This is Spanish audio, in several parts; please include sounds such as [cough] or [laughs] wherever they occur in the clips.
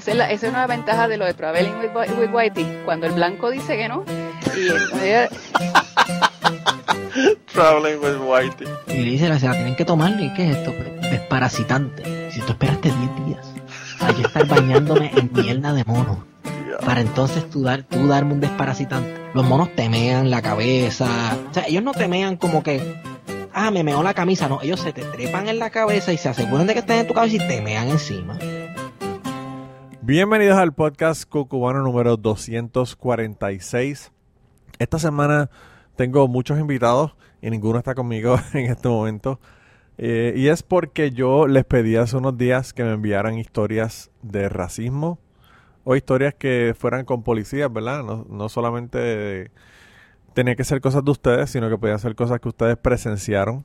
esa es, la, esa es una ventaja de lo de Traveling with, with Whitey, cuando el blanco dice que no, y Traveling with Whitey. Y le dice, se la tienen que tomar, ¿y qué es esto? Desparasitante. Si tú esperaste 10 días, hay que estar bañándome en mierda de mono. Para entonces tú, dar, tú darme un desparasitante. Los monos temean la cabeza. O sea, ellos no temean como que ah, me meó la camisa. No, ellos se te trepan en la cabeza y se aseguran de que estén en tu cabeza y te mean encima. Bienvenidos al podcast Cucubano número 246. Esta semana tengo muchos invitados y ninguno está conmigo [laughs] en este momento. Eh, y es porque yo les pedí hace unos días que me enviaran historias de racismo o historias que fueran con policías, ¿verdad? No, no solamente tenía que ser cosas de ustedes, sino que podían ser cosas que ustedes presenciaron.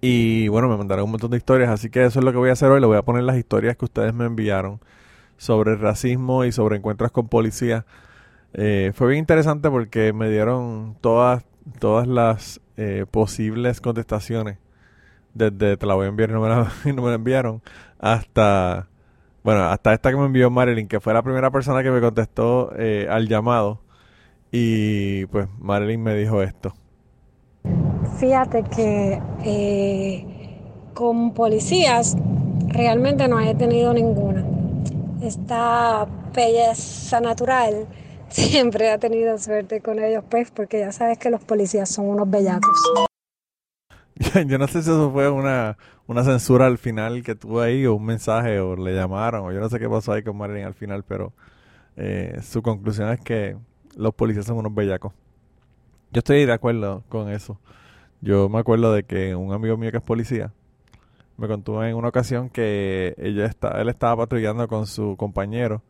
Y bueno, me mandaron un montón de historias, así que eso es lo que voy a hacer hoy. Le voy a poner las historias que ustedes me enviaron sobre racismo y sobre encuentros con policía. Eh, fue bien interesante porque me dieron todas, todas las eh, posibles contestaciones. Desde te la voy a enviar no [laughs] no me la enviaron. Hasta, bueno, hasta esta que me envió Marilyn, que fue la primera persona que me contestó eh, al llamado y pues Marilyn me dijo esto. Fíjate que eh, con policías realmente no he tenido ninguna. Esta belleza natural [laughs] siempre ha tenido suerte con ellos, pues, porque ya sabes que los policías son unos bellacos. [laughs] Yo no sé si eso fue una, una censura al final que tuvo ahí, o un mensaje, o le llamaron, o yo no sé qué pasó ahí con Marilyn al final, pero eh, su conclusión es que los policías son unos bellacos. Yo estoy de acuerdo con eso. Yo me acuerdo de que un amigo mío que es policía me contó en una ocasión que ella está, él estaba patrullando con su compañero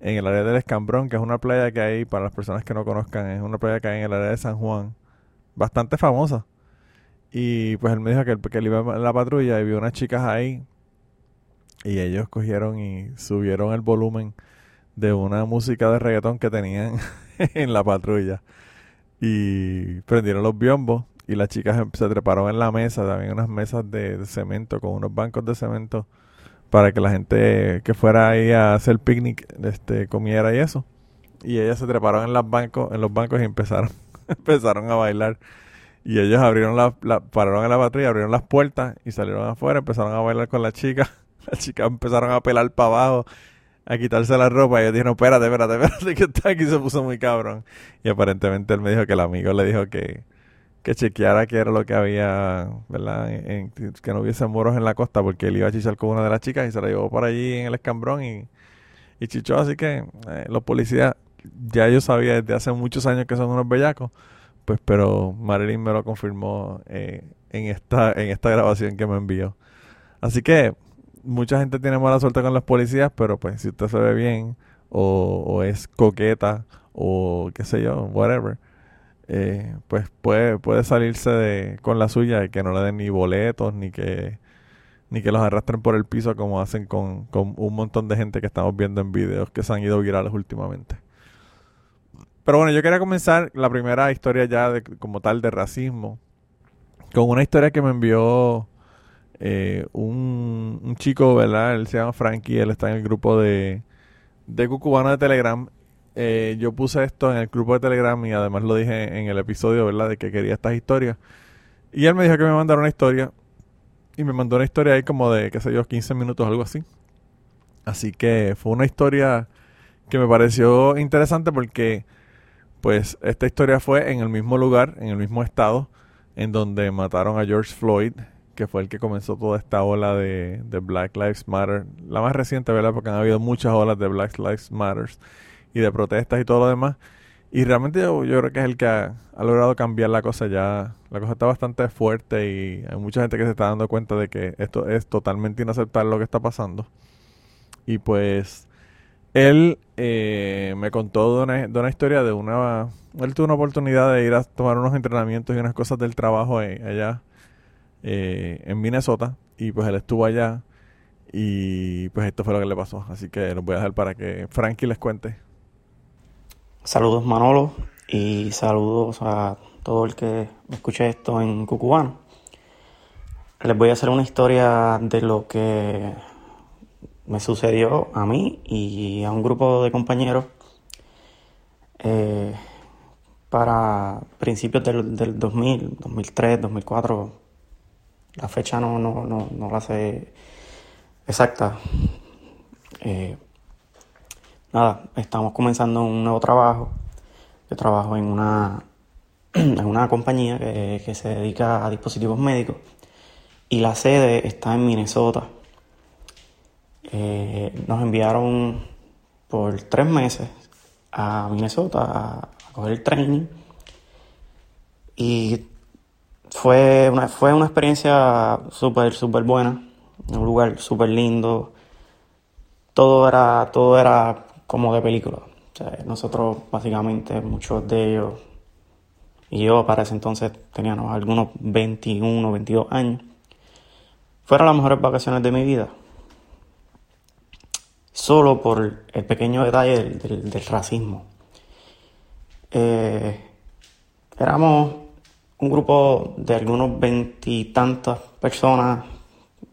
en el área del Escambrón, que es una playa que hay, para las personas que no conozcan, es una playa que hay en el área de San Juan, bastante famosa. Y pues él me dijo que, que él iba en la patrulla y vio unas chicas ahí y ellos cogieron y subieron el volumen de una música de reggaetón que tenían [laughs] en la patrulla. Y prendieron los biombos y las chicas em, se treparon en la mesa, también unas mesas de, cemento con unos bancos de cemento para que la gente que fuera ahí a hacer picnic este, comiera y eso. Y ellas se treparon en, las bancos, en los bancos y empezaron, [laughs] empezaron a bailar. Y ellos abrieron la, pararon en la patrulla, abrieron las puertas y salieron afuera, empezaron a bailar con las chicas. [laughs] Las chicas empezaron a pelar para abajo a quitarse la ropa y yo dije, no, espérate, espérate, [laughs] espérate, que está aquí se puso muy cabrón. Y aparentemente él me dijo que el amigo le dijo que, que chequeara qué era lo que había, ¿verdad? Que no hubiese moros en la costa porque él iba a chichar con una de las chicas y se la llevó por allí en el escambrón y, y chichó. Así que eh, los policías, ya yo sabía desde hace muchos años que son unos bellacos, pues pero Marilyn me lo confirmó eh, en, esta, en esta grabación que me envió. Así que mucha gente tiene mala suerte con los policías, pero pues si usted se ve bien o, es coqueta o qué sé yo, whatever, eh, pues puede, puede salirse de, con la suya y que no le den ni boletos ni que ni que los arrastren por el piso como hacen con, con un montón de gente que estamos viendo en videos que se han ido virales últimamente. Pero bueno, yo quería comenzar la primera historia ya de, como tal de racismo con una historia que me envió eh, un, chico, ¿verdad? Él se llama Frankie, él está en el grupo de, de Cucubano de Telegram. Eh, yo puse esto en el grupo de Telegram y además lo dije en el episodio, ¿verdad? De que quería estas historias. Y él me dijo que me mandara una historia. Y me mandó una historia ahí como de, qué sé yo, 15 minutos, algo así. Así que fue una historia que me pareció interesante porque, pues, esta historia fue en el mismo lugar, en el mismo estado, en donde mataron a George Floyd que fue el que comenzó toda esta ola de, Black Lives Matter, la más reciente, ¿verdad? Porque han habido muchas olas de Black Lives Matter y de protestas y todo lo demás. Y realmente yo, creo que es el que ha, logrado cambiar la cosa ya. La cosa está bastante fuerte y hay mucha gente que se está dando cuenta de que esto es totalmente inaceptable lo que está pasando. Y pues él eh, me contó de una, de una, historia de una... Él tuvo una oportunidad de ir a tomar unos entrenamientos y unas cosas del trabajo allá eh, en Minnesota y pues él estuvo allá y pues esto fue lo que le pasó. Así que los voy a dejar para que Frankie les cuente. Saludos Manolo y saludos a todo el que escuche esto en Cucubano. Les voy a hacer una historia de lo que me sucedió a mí y a un grupo de compañeros eh, para principios del, del 2000, 2003, 2004. La fecha no, no, no, no la sé exacta. Eh, nada, estamos comenzando un nuevo trabajo. Yo trabajo en una, [clears throat] en una compañía que, que se dedica a dispositivos médicos y la sede está en Minnesota. Eh, nos enviaron por tres meses a Minnesota a, coger el training y fue una, fue una experiencia súper, súper buena, un lugar súper lindo, todo era, todo era como de película. nosotros básicamente, muchos de ellos, y yo para ese entonces teníamos algunos 21, 22 años, fueron las mejores vacaciones de mi vida solo por el pequeño detalle del, racismo. Eh, éramos un grupo de algunos veintitantas personas,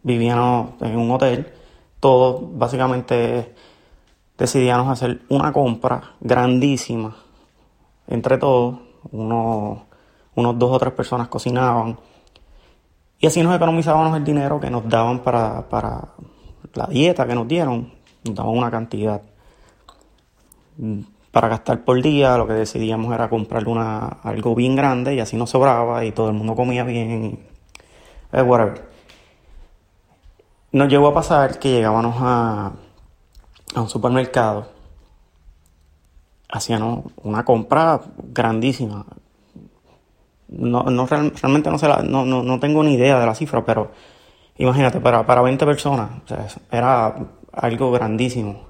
vivíamos en un hotel, todos básicamente decidíamos hacer una compra grandísima entre todos, unos, unos dos o tres personas cocinaban. Y así nos economizábamos el dinero que nos daban para, para la dieta que nos dieron. Nos daban una cantidad para gastar por día, lo que decidíamos era comprar algo bien grande y así nos sobraba y todo el mundo comía bien y eh, whatever. Nos llegó a pasar que llegábamos a, a un supermercado, hacíamos una compra grandísima. No, no realmente no, sé no, no, no, tengo ni idea de la cifra, pero imagínate, para, para 20 personas, era algo grandísimo.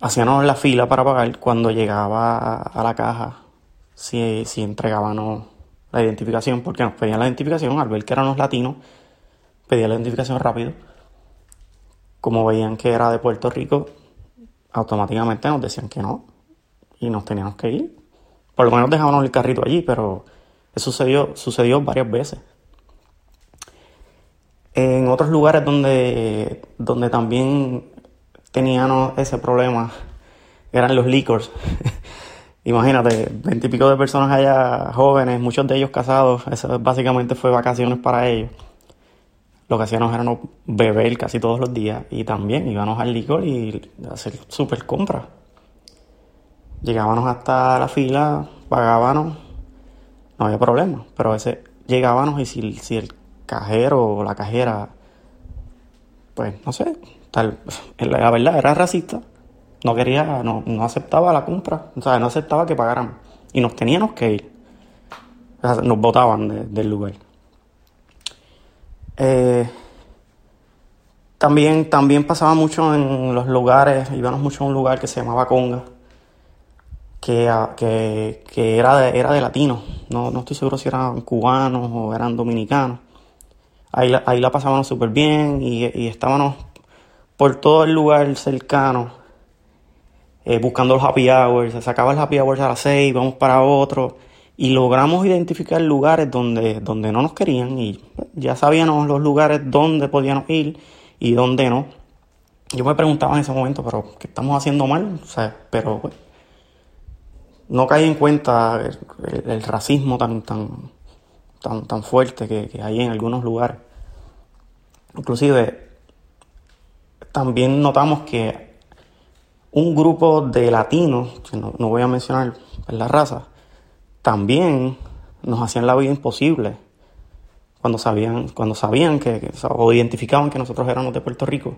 Hacíamos la fila para pagar cuando llegaba a la caja, si, si entregábamos la identificación, porque nos pedían la identificación, al ver que éramos latinos, pedían la identificación rápido. Como veían que era de Puerto Rico, automáticamente nos decían que no y nos teníamos que ir. Por lo menos dejábamos el carrito allí, pero eso sucedió, sucedió varias veces. En otros lugares donde, donde también teníamos ese problema eran los licors. [laughs] Imagínate, veintipico de personas allá jóvenes, muchos de ellos casados, eso básicamente fue vacaciones para ellos. Lo que hacíamos era beber casi todos los días y también íbamos al licor y hacer super compras. Llegábamos hasta la fila, pagábamos, no había problema, pero a veces llegábamos y si, si el cajero o la cajera, pues no sé, tal, [laughs] la verdad era racista, no quería, no, no aceptaba la compra, o sea, no aceptaba que pagaran y nos teníamos que ir, nos botaban del lugar. Eh, también, también pasaba mucho en los lugares, íbamos mucho a un lugar que se llamaba Conga, que, que, era, de, era de latinos, no, no estoy seguro si eran cubanos o eran dominicanos. Ahí la, ahí la pasábamos súper bien y, estábamos por todo el lugar cercano eh, buscando los happy hours. Se sacaba el happy hours a las 6, vamos para otro. Y logramos identificar lugares donde, donde no nos querían y ya sabíamos los lugares donde podíamos ir y donde no. Yo me preguntaba en ese momento, pero ¿qué estamos haciendo mal? Pero pues, no caí en cuenta el, racismo tan, tan, tan, tan fuerte que, hay en algunos lugares. Inclusive, también notamos que un grupo de latinos, no, no voy a mencionar la raza, también nos hacían la vida imposible cuando sabían, cuando sabían que, o identificaban que nosotros éramos de Puerto Rico,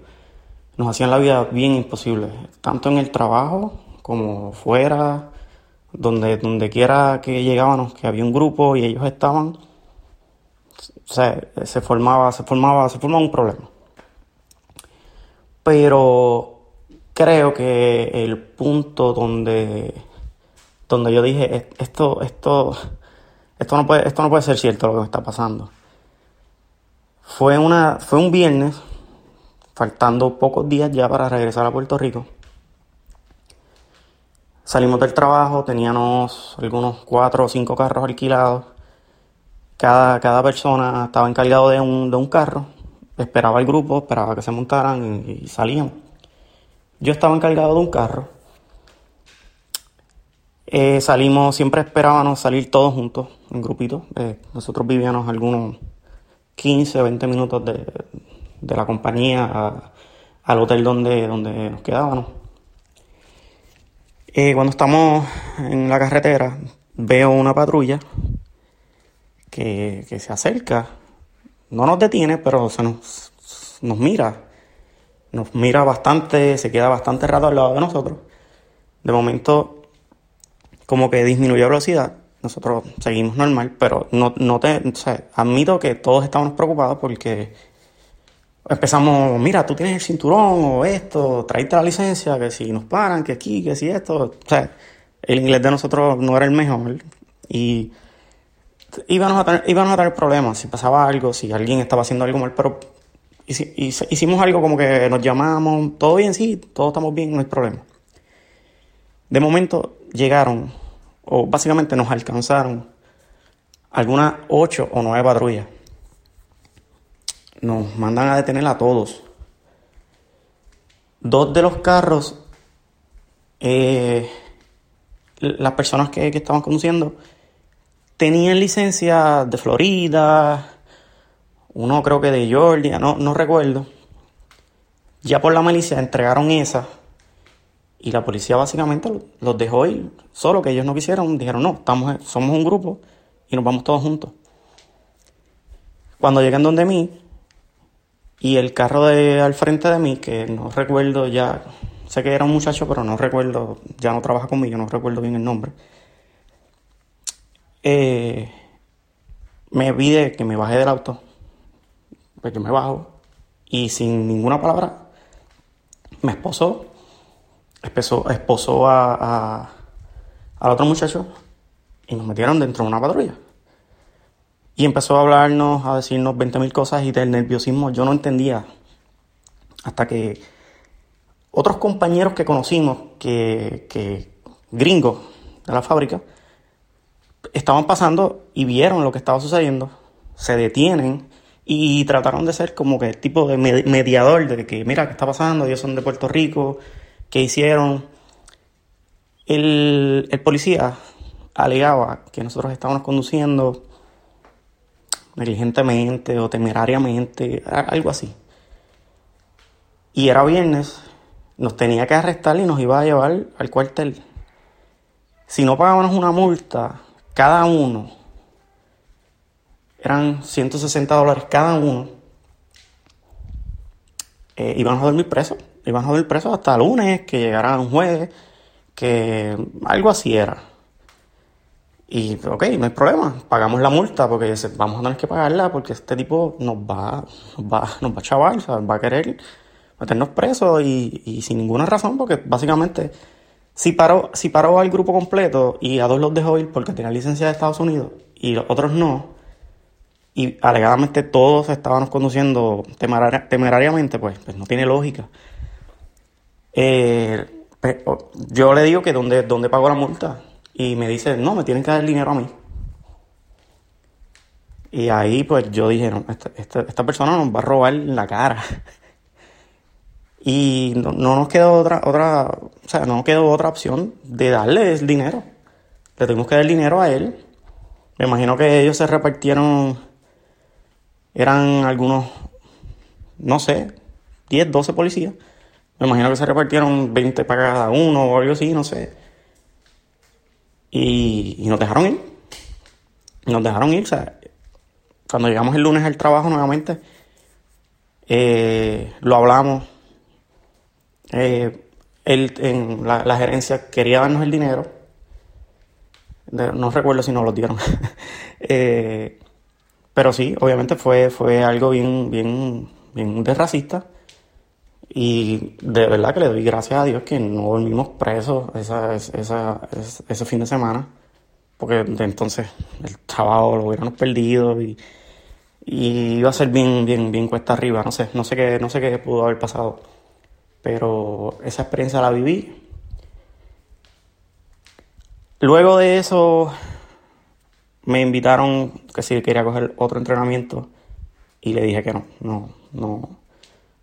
nos hacían la vida bien imposible, tanto en el trabajo como fuera, donde, quiera que llegábamos, que había un grupo y ellos estaban, se formaba, se formaba, se formaba un problema. Pero creo que el punto donde, donde yo dije esto, esto, esto no puede, esto no puede ser cierto lo que me está pasando. Fue una, fue un viernes, faltando pocos días ya para regresar a Puerto Rico. Salimos del trabajo, teníamos algunos cuatro o cinco carros alquilados cada, cada persona estaba encargado de un, de un carro esperaba el grupo, esperaba que se montaran y, salían. Yo estaba encargado de un carro. Eh, salimos, siempre esperábamos salir todos juntos, en grupitos. Eh, nosotros vivíamos algunos 15 o 20 minutos de, la compañía al hotel donde, donde nos quedábamos. Eh, cuando estamos en la carretera, veo una patrulla que, que se acerca no nos detiene, pero se nos, nos mira. Nos mira bastante, se queda bastante rato al lado de nosotros. De momento, como que disminuyó la velocidad. Nosotros seguimos normal, pero no, no te, admito que todos estamos preocupados porque empezamos, mira, tú tienes el cinturón o esto, traíste la licencia, que si nos paran, que aquí, que si esto. O sea, el inglés de nosotros no era el mejor. Y íbamos a, tener, íbamos a tener problemas si pasaba algo, si alguien estaba haciendo algo mal, pero hicimos algo como que nos llamamos, todo bien, sí, todos estamos bien, no hay problema. De momento llegaron, o básicamente nos alcanzaron, algunas ocho o nueve patrullas. Nos mandan a detener a todos. Dos de los carros, eh, las personas que, que estaban conduciendo, tenían licencia de Florida, uno creo que de Georgia, no, no recuerdo. Ya por la milicia entregaron esa y la policía básicamente los dejó ir, solo que ellos no quisieron, dijeron no, estamos, somos un grupo y nos vamos todos juntos. Cuando llegan donde mí y el carro de al frente de mí, que no recuerdo ya, sé que era un muchacho, pero no recuerdo, ya no trabaja conmigo, no recuerdo bien el nombre eh, me pide que me baje del auto. Pues yo me bajo y sin ninguna palabra me esposó, esposó, esposó a, al otro muchacho y nos metieron dentro de una patrulla. Y empezó a hablarnos, a decirnos 20.000 cosas y del nerviosismo yo no entendía. Hasta que otros compañeros que conocimos, que, que gringos de la fábrica, estaban pasando y vieron lo que estaba sucediendo, se detienen y trataron de ser como que el tipo de mediador de que, mira, ¿qué está pasando? Ellos son de Puerto Rico, ¿qué hicieron? El, el policía alegaba que nosotros estábamos conduciendo negligentemente o temerariamente, algo así. Y era viernes, nos tenía que arrestar y nos iba a llevar al cuartel. Si no pagábamos una multa, cada uno, eran 160 dólares cada uno, eh, iban a dormir presos, iban a dormir presos hasta lunes, que llegara un juez, que algo así era. Y, ok, no hay problema, pagamos la multa porque vamos a tener que pagarla porque este tipo nos va, nos va, nos va a chaval, va a querer meternos presos y, y sin ninguna razón porque básicamente si paró, si paró al grupo completo y a dos los dejó ir porque tenía licencia de Estados Unidos y los otros no, y alegadamente todos estábamos conduciendo temerariamente, pues, pues, no tiene lógica. Eh, yo le digo que dónde, dónde pago la multa y me dice, no, me tienen que dar el dinero a mí. Y ahí pues yo dije, no, esta, esta, esta persona nos va a robar la cara. [laughs] Y no, nos quedó otra, otra, o sea, no quedó otra opción de darle el dinero. Le tuvimos que dar el dinero a él. Me imagino que ellos se repartieron, eran algunos, no sé, 10, 12 policías. Me imagino que se repartieron 20 para cada uno o algo así, no sé. Y, nos dejaron ir. Nos dejaron ir, o sea, cuando llegamos el lunes al trabajo nuevamente, eh, lo hablamos eh, él, la, gerencia quería darnos el dinero. no recuerdo si nos lo dieron. [laughs] Eh, pero sí, obviamente fue, fue algo bien, bien, bien de racista. Y de verdad que le doy gracias a Dios que no volvimos presos esa, esa, ese fin de semana. Porque entonces el trabajo lo hubiéramos perdido y, y iba a ser bien, bien, bien cuesta arriba. No sé, no sé qué, no sé qué pudo haber pasado pero esa experiencia la viví. Luego de eso me invitaron que si quería coger otro entrenamiento y le dije que no, no, no,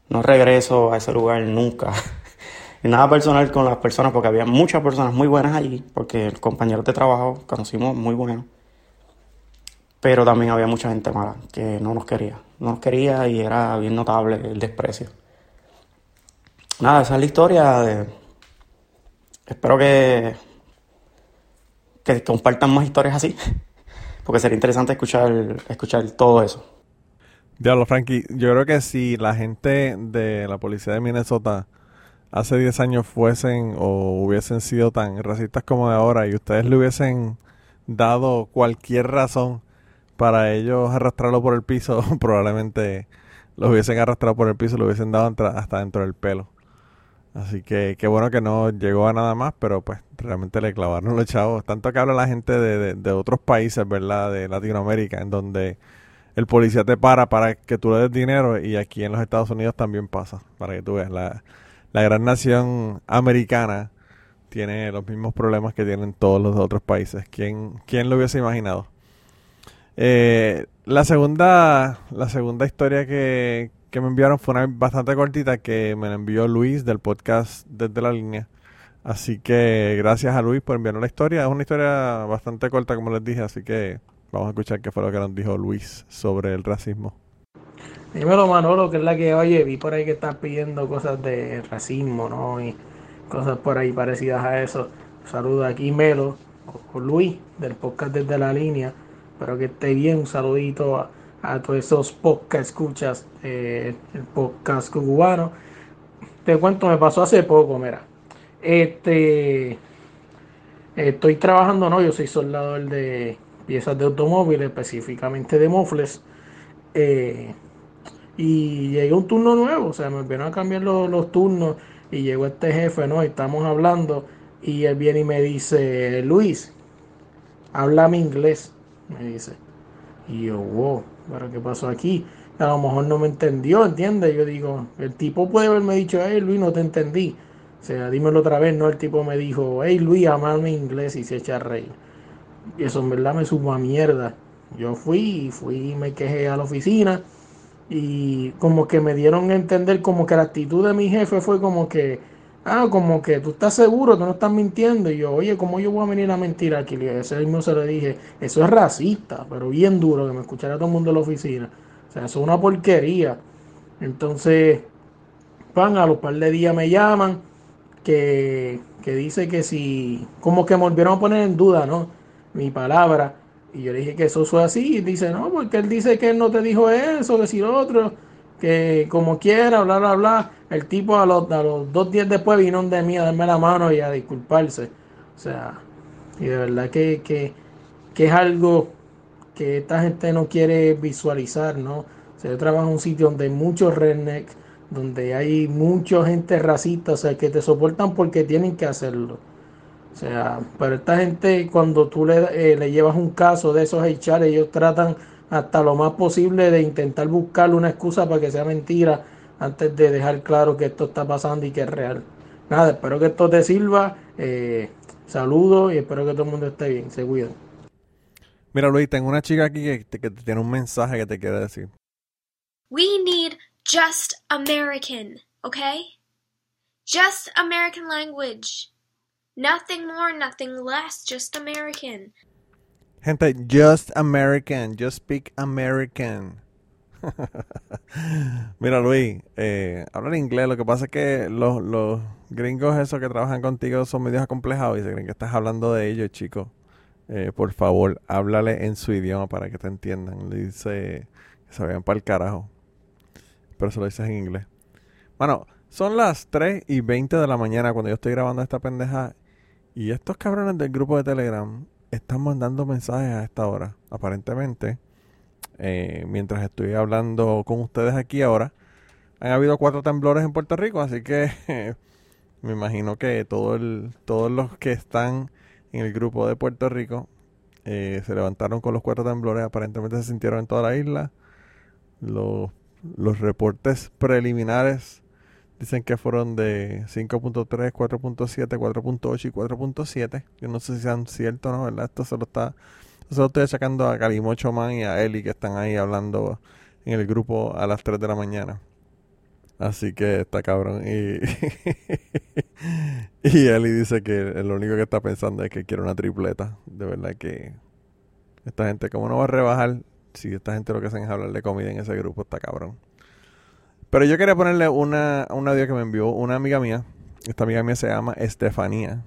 no regreso a ese lugar nunca. [laughs] y nada personal con las personas, porque había muchas personas muy buenas allí, porque compañeros de trabajo conocimos muy buenos. Pero también había mucha gente mala que no nos quería. No nos quería y era bien notable el desprecio. Nada, esa es la historia. Espero que, que compartan más historias así, [laughs] porque sería interesante escuchar, escuchar todo eso. Diablo, Frankie, yo creo que si la gente de la policía de Minnesota hace 10 años fuesen o hubiesen sido tan racistas como de ahora y ustedes le hubiesen dado cualquier razón para ellos arrastrarlo por el piso, [laughs] probablemente lo hubiesen arrastrado por el piso, lo hubiesen dado hasta dentro del pelo. Así que qué bueno que no llegó a nada más, pero pues realmente le clavaron los chavos. Tanto que habla la gente de, de otros países, ¿verdad? De Latinoamérica, en donde el policía te para para que tú le des dinero y aquí en los Estados Unidos también pasa, para que tú veas. La, gran nación americana tiene los mismos problemas que tienen todos los otros países. ¿Quién, quién lo hubiese imaginado? Eh, la segunda la segunda historia que, que me enviaron fue una bastante cortita que me la envió Luis del podcast Desde la Línea. Así que gracias a Luis por enviarnos la historia. Es una historia bastante corta, como les dije, así que Vamos a escuchar qué fue lo que nos dijo Luis sobre el racismo. Dímelo Manolo, que es la que oye, vi por ahí que estás pidiendo cosas de racismo, ¿no? Y cosas por ahí parecidas a eso. Saluda aquí Melo, o Luis, del podcast desde la línea. Espero que esté bien. Un saludito a, todos esos podcast escuchas, eh, el podcast cubano. Te cuento, me pasó hace poco, mira. Este, estoy trabajando, no, yo soy soldador de piezas de automóviles, específicamente de mofles. Eh, y llegué un turno nuevo, o sea, me vieron a cambiar los, turnos y llegó este jefe, ¿no? Y estamos hablando y él viene y me dice, Luis, háblame inglés, me dice. Y yo, wow, ¿pero qué pasó aquí? A lo mejor no me entendió, ¿entiendes? Yo digo, el tipo puede haberme dicho, hey Luis, no te entendí. O sea, dímelo otra vez, ¿no? El tipo me dijo, hey Luis, háblame inglés y se echa a reír. Y eso en verdad me supo a mierda. Yo fui fui me quejé a la oficina y como que me dieron a entender como que la actitud de mi jefe fue como que, ah, como que tú estás seguro, tú no estás mintiendo. Y yo, oye, ¿cómo yo voy a venir a mentir aquí? Y ese mismo se le dije, eso es racista, pero bien duro que me escuchara todo el mundo en la oficina. O sea, eso es una porquería. Entonces, van a los par de días me llaman que, que dice que si, como que me volvieron a poner en duda, ¿no? Mi palabra. Y yo le dije que eso fue así. Y dice, no, porque él dice que él no te dijo eso, decir otro, que como quiera, bla, bla, bla. El tipo a los, a los dos días después vino de mí a darme la mano y a disculparse. O sea, y de verdad que, que, que es algo que esta gente no quiere visualizar, ¿no? O yo trabajo en un sitio donde hay muchos rednecks, donde hay mucha gente racista, o sea, que te soportan porque tienen que hacerlo. O sea, pero esta gente cuando tú le, eh, le llevas un caso de esos HR, ellos tratan hasta lo más posible de intentar buscarle una excusa para que sea mentira antes de dejar claro que esto está pasando y que es real. Nada, espero que esto te sirva. Eh, saludos y espero que todo el mundo esté bien. Se cuidan. Mira, Luis, tengo una chica aquí que, que tiene un mensaje que te quiere decir. We need just American, okay? Just American language. Nothing more, nothing less, just American. Gente, just American, just speak American. [laughs] Mira, Luis, eh, habla inglés. Lo que pasa es que los, los gringos esos que trabajan contigo son medios acomplejados y se creen que estás hablando de ellos, chicos. Eh, por favor, háblale en su idioma para que te entiendan. Le dice que se vayan para el carajo. Pero se lo dices en inglés. Bueno, son las 3 y 20 de la mañana cuando yo estoy grabando esta pendeja y estos cabrones del grupo de Telegram están mandando mensajes a esta hora. Aparentemente, eh, mientras estoy hablando con ustedes aquí ahora, han habido cuatro temblores en Puerto Rico, así que [laughs] me imagino que todo el, todos los que están en el grupo de Puerto Rico eh, se levantaron con los cuatro temblores. Aparentemente se sintieron en toda la isla. Los, los reportes preliminares Dicen que fueron de 5.3, 4.7, 4.8 y 4.7. Yo no sé si sean ciertos no, ¿verdad? Esto se lo está... Se lo estoy achacando a Calimocho Man y a Eli que están ahí hablando en el grupo a las 3 de la mañana. Así que está cabrón. Y, [laughs] y Eli dice que lo único que está pensando es que quiere una tripleta. De verdad que esta gente, como no va a rebajar, si esta gente lo que hacen es hablar de comida en ese grupo, está cabrón. Pero yo quería ponerle una, un audio que me envió una amiga mía. Esta amiga mía se llama Estefanía.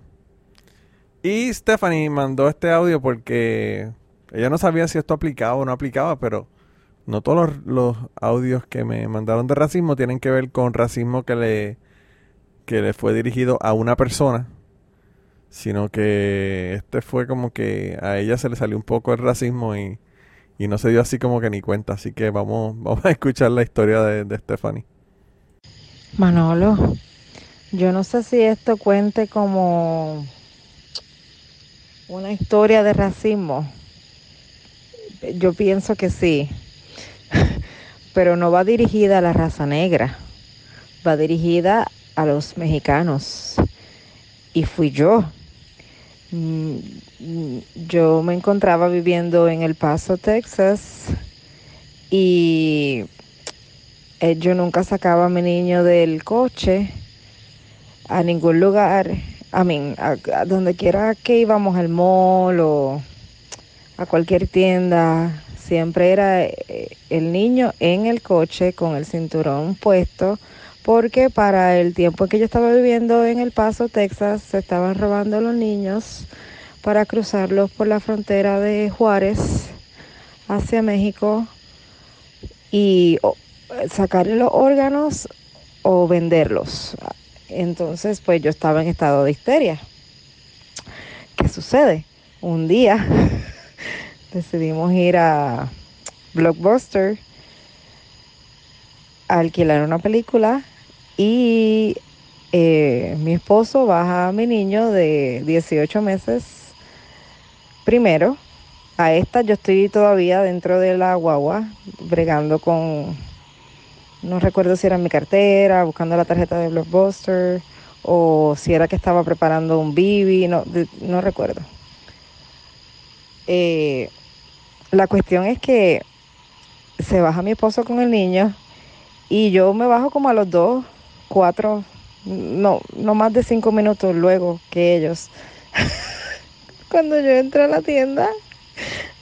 Y Stephanie mandó este audio porque ella no sabía si esto aplicaba o no aplicaba, pero no todos los, audios que me mandaron de racismo tienen que ver con racismo que le, que le fue dirigido a una persona, sino que este fue como que a ella se le salió un poco el racismo y, y no se dio así como que ni cuenta. Así que vamos, [laughs] vamos a escuchar la historia de, de Stephanie. Manolo, yo no sé si esto cuente como una historia de racismo. Yo pienso que sí [laughs] pero no va dirigida a la raza negra, va dirigida a los mexicanos. Y fui yo. Mm, yo me encontraba viviendo en El Paso, Texas, y eh, yo nunca sacaba a mi niño del coche a ningún lugar, a, mí, a donde quiera que íbamos al mall o a cualquier tienda, siempre era eh, el niño en el coche con el cinturón puesto, porque para el tiempo que yo estaba viviendo en El Paso, Texas, se estaban robando los niños para cruzarlos por la frontera de Juárez hacia México y sacar los órganos o venderlos. Entonces, pues yo estaba en estado de histeria. ¿Qué sucede? Un día [laughs] decidimos ir a Blockbuster a alquilar una película y eh, mi esposo baja a mi niño de 18 meses primero. A esta yo estoy todavía dentro de la guagua, bregando con, no recuerdo si era mi cartera, buscando la tarjeta de Blockbuster o si era que estaba preparando un bibi, no, no recuerdo. Eh, la cuestión es que se baja mi esposo con el niño y yo me bajo como a los dos, cuatro, no, no más de cinco minutos luego que ellos. [laughs] Cuando yo entro a la tienda,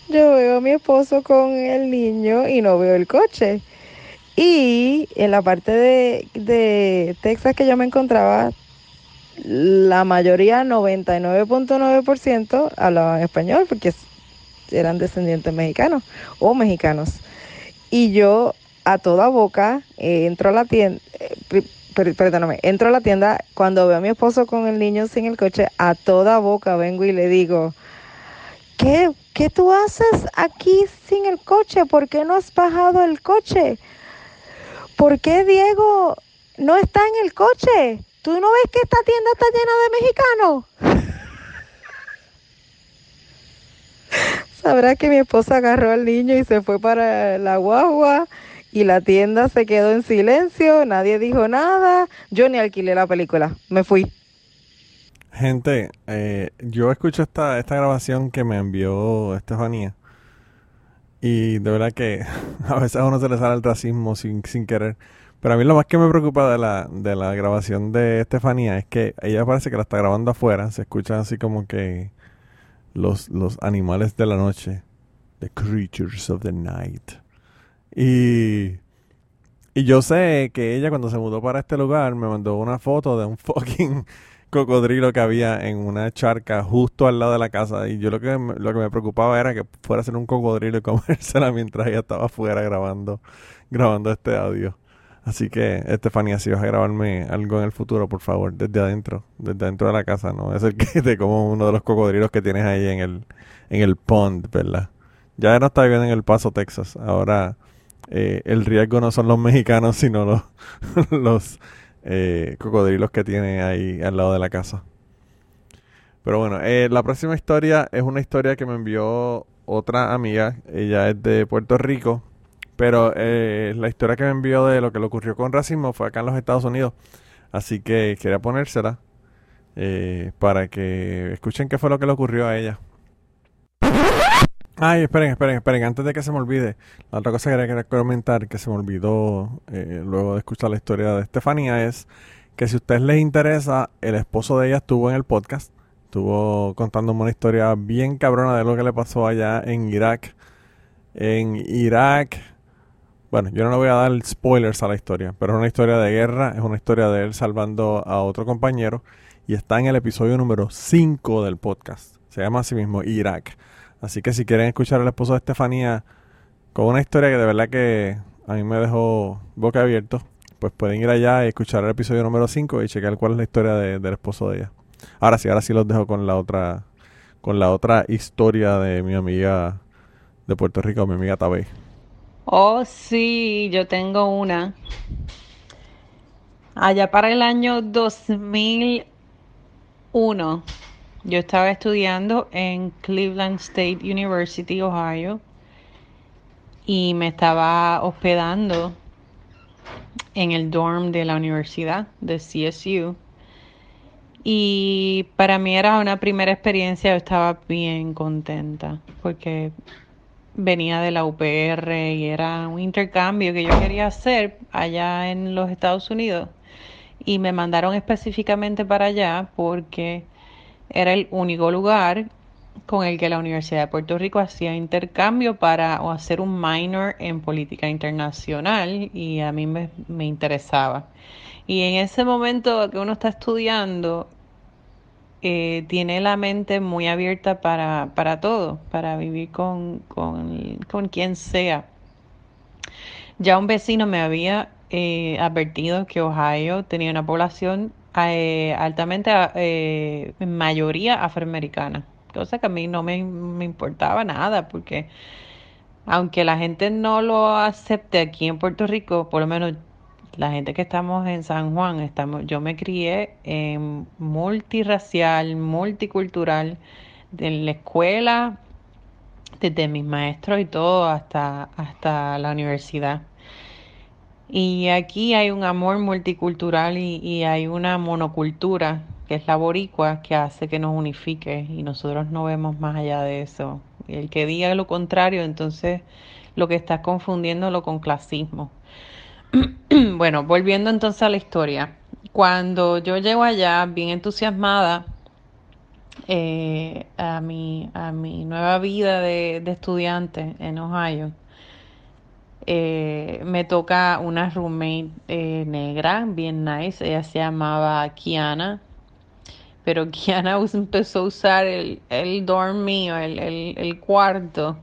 yo veo a mi esposo con el niño y no veo el coche. Y en la parte de, de Texas que yo me encontraba, la mayoría, 99.9%, hablaban español porque eran descendientes mexicanos o mexicanos. Y yo a toda boca eh, entro a la tienda, eh, perdóname, entro a la tienda cuando veo a mi esposo con el niño sin el coche, a toda boca vengo y le digo, ¿qué, qué tú haces aquí sin el coche? ¿Por qué no has bajado el coche? ¿Por qué Diego no está en el coche? ¿Tú no ves que esta tienda está llena de mexicanos? [laughs] Sabrá que mi esposa agarró al niño y se fue para la guagua y la tienda se quedó en silencio, nadie dijo nada, yo ni alquilé la película, me fui. Gente, eh, yo escucho esta, esta grabación que me envió Estefanía y de verdad que [laughs] a veces a uno se le sale el racismo sin, sin querer. Pero a mí lo más que me preocupa de la, de la grabación de Estefanía es que ella parece que la está grabando afuera, se escucha así como que los, los animales de la noche. The creatures of the night. Y, y yo sé que ella cuando se mudó para este lugar me mandó una foto de un [laughs] fucking cocodrilo que había en una charca justo al lado de la casa. Y yo lo que, lo que me preocupaba era que fuera a ser un cocodrilo y [laughs] comérsela mientras ella estaba afuera grabando, grabando este audio. Así que, Estefanía, si vas a grabarme algo en el futuro, por favor, desde adentro, desde adentro de la casa, ¿no? Es el que te como uno de los cocodrilos que tienes ahí en el, en el pond, ¿verdad? Ya no está viviendo en El Paso, Texas. Ahora eh, el riesgo no son los mexicanos, sino los, [laughs] los eh, cocodrilos que tiene ahí al lado de la casa. Pero bueno, eh, la próxima historia es una historia que me envió otra amiga. Ella es de Puerto Rico pero la historia que me envió de lo que le ocurrió con racismo fue acá en los Estados Unidos. Así que quería ponérsela para que escuchen qué fue lo que le ocurrió a ella. Ay, esperen, esperen, esperen, antes de que se me olvide, la otra cosa que quería comentar que se me olvidó eh, luego de escuchar la historia de Estefanía es que si a ustedes les interesa, el esposo de ella estuvo en el podcast, estuvo contándome una historia bien cabrona de lo que le pasó allá en Irak. En Irak, bueno, yo no le voy a dar spoilers a la historia, pero es una historia de guerra, es una historia de él salvando a otro compañero y está en el episodio número 5 del podcast. Se llama así mismo Irak. Así que si quieren escuchar al esposo de Estefanía con una historia que de verdad que a mí me dejó boca abierto, pues pueden ir allá y escuchar el episodio número 5 y checar cuál es la historia del esposo de ella. Ahora sí, ahora sí los dejo con la otra con la otra historia de mi amiga de Puerto Rico, mi amiga Tabey. Oh, sí, yo tengo una. Allá para el año 2001 yo estaba estudiando en Cleveland State University, Ohio, y me estaba hospedando en el dorm de la universidad de CSU. Y para mí era una primera experiencia, estaba bien contenta porque venía de la UPR y era un intercambio que yo quería hacer allá en los Estados Unidos. Y me mandaron específicamente para allá porque era el único lugar con el que la Universidad de Puerto Rico hacía intercambio para hacer un minor en política internacional y a mí me, interesaba. Y en ese momento que uno está estudiando, eh, tiene la mente muy abierta para, para todo, para vivir con, con, quien sea. Ya un vecino me había eh, advertido que Ohio tenía una población eh, altamente, eh, mayoría afroamericana, cosa que a mí no me, importaba nada, porque aunque la gente no lo acepte aquí en Puerto Rico, por lo menos la gente que estamos en San Juan, estamos, yo me crié en multirracial, multicultural, en la escuela, desde mis maestros y todo hasta, hasta la universidad. Y aquí hay un amor multicultural y, hay una monocultura, que es la boricua, que hace que nos unifique y nosotros no vemos más allá de eso. el que diga lo contrario, entonces lo que está confundiéndolo con clasismo. [clears throat] bueno, volviendo entonces a la historia. Cuando yo llego allá, bien entusiasmada, eh, a, mi, a mi nueva vida de, de estudiante en Ohio, eh, me toca una roommate eh, negra, bien nice. Ella se llamaba Kiana. Pero [laughs] Kiana empezó a usar el, el el, el, cuarto,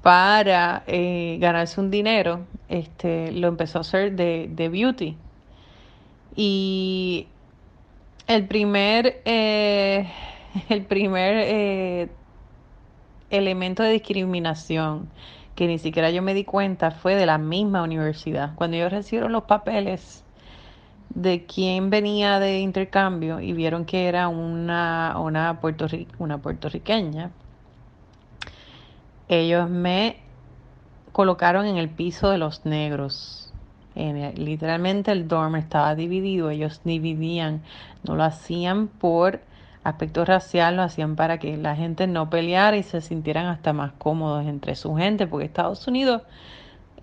para eh, ganarse un dinero. Este, lo empezó a hacer de, de beauty. Y el primer, [laughs] el primer elemento de discriminación que ni siquiera yo me di cuenta fue de la misma universidad. Cuando ellos recibieron los papeles de quién venía de intercambio y vieron que era una, una, una puertorriqueña, ellos me colocaron en el piso de los negros. literalmente el dorm estaba dividido, ellos dividían, no lo hacían por aspecto racial lo hacían para que la gente no peleara y se sintieran hasta más cómodos entre su gente, porque Estados Unidos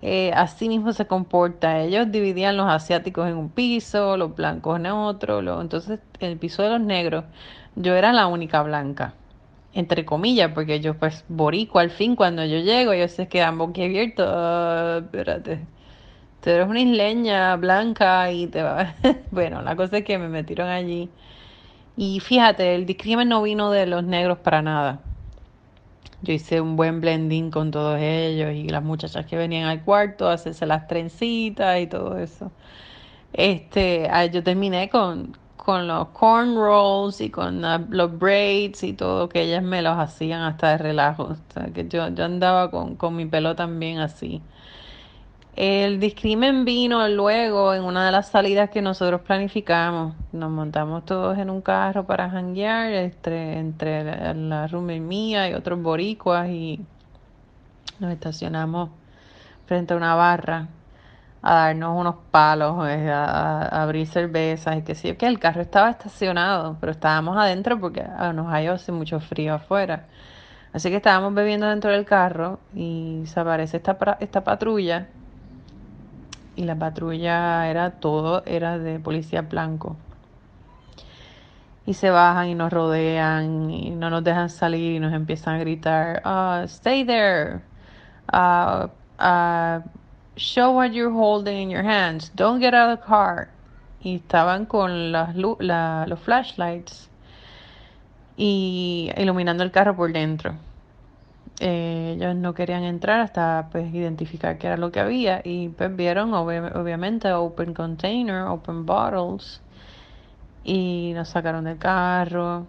eh, así mismo se comporta. Ellos dividían los asiáticos en un piso, los blancos en otro, entonces en el piso de los negros yo era la única blanca, entre comillas, porque yo pues borico al fin cuando yo llego, ellos se quedan boquiabiertos, uh, espérate. Tú eres una isleña blanca y te va... [laughs] bueno, la cosa es que me metieron allí y fíjate, el discrimen no vino de los negros para nada. Yo hice un buen blending con todos ellos y las muchachas que venían al cuarto a hacerse las trencitas y todo eso. Este, ah, yo terminé con, con los cornrows y con los braids y todo, que ellas me los hacían hasta de relajo. O sea, que yo, yo andaba con, con mi pelo también así. El discrimen vino luego en una de las salidas que nosotros planificamos. Nos montamos todos en un carro para janguear entre, entre la, la mía y otros boricuas y nos estacionamos frente a una barra a darnos unos palos, eh, a, abrir cervezas y que sí, que el carro estaba estacionado, pero estábamos adentro porque nos halló hace mucho frío afuera. Así que estábamos bebiendo dentro del carro y se aparece esta, esta patrulla y la patrulla era todo, era de policía blanco. Y se bajan y nos rodean y no nos dejan salir y nos empiezan a gritar, uh, stay there, uh, uh, show what you're holding in your hands, don't get out of the car. Y estaban con las, los flashlights y iluminando el carro por dentro. Eh, ellos no querían entrar hasta pues identificar qué era lo que había y pues vieron obviamente open container, open bottles y nos sacaron del carro,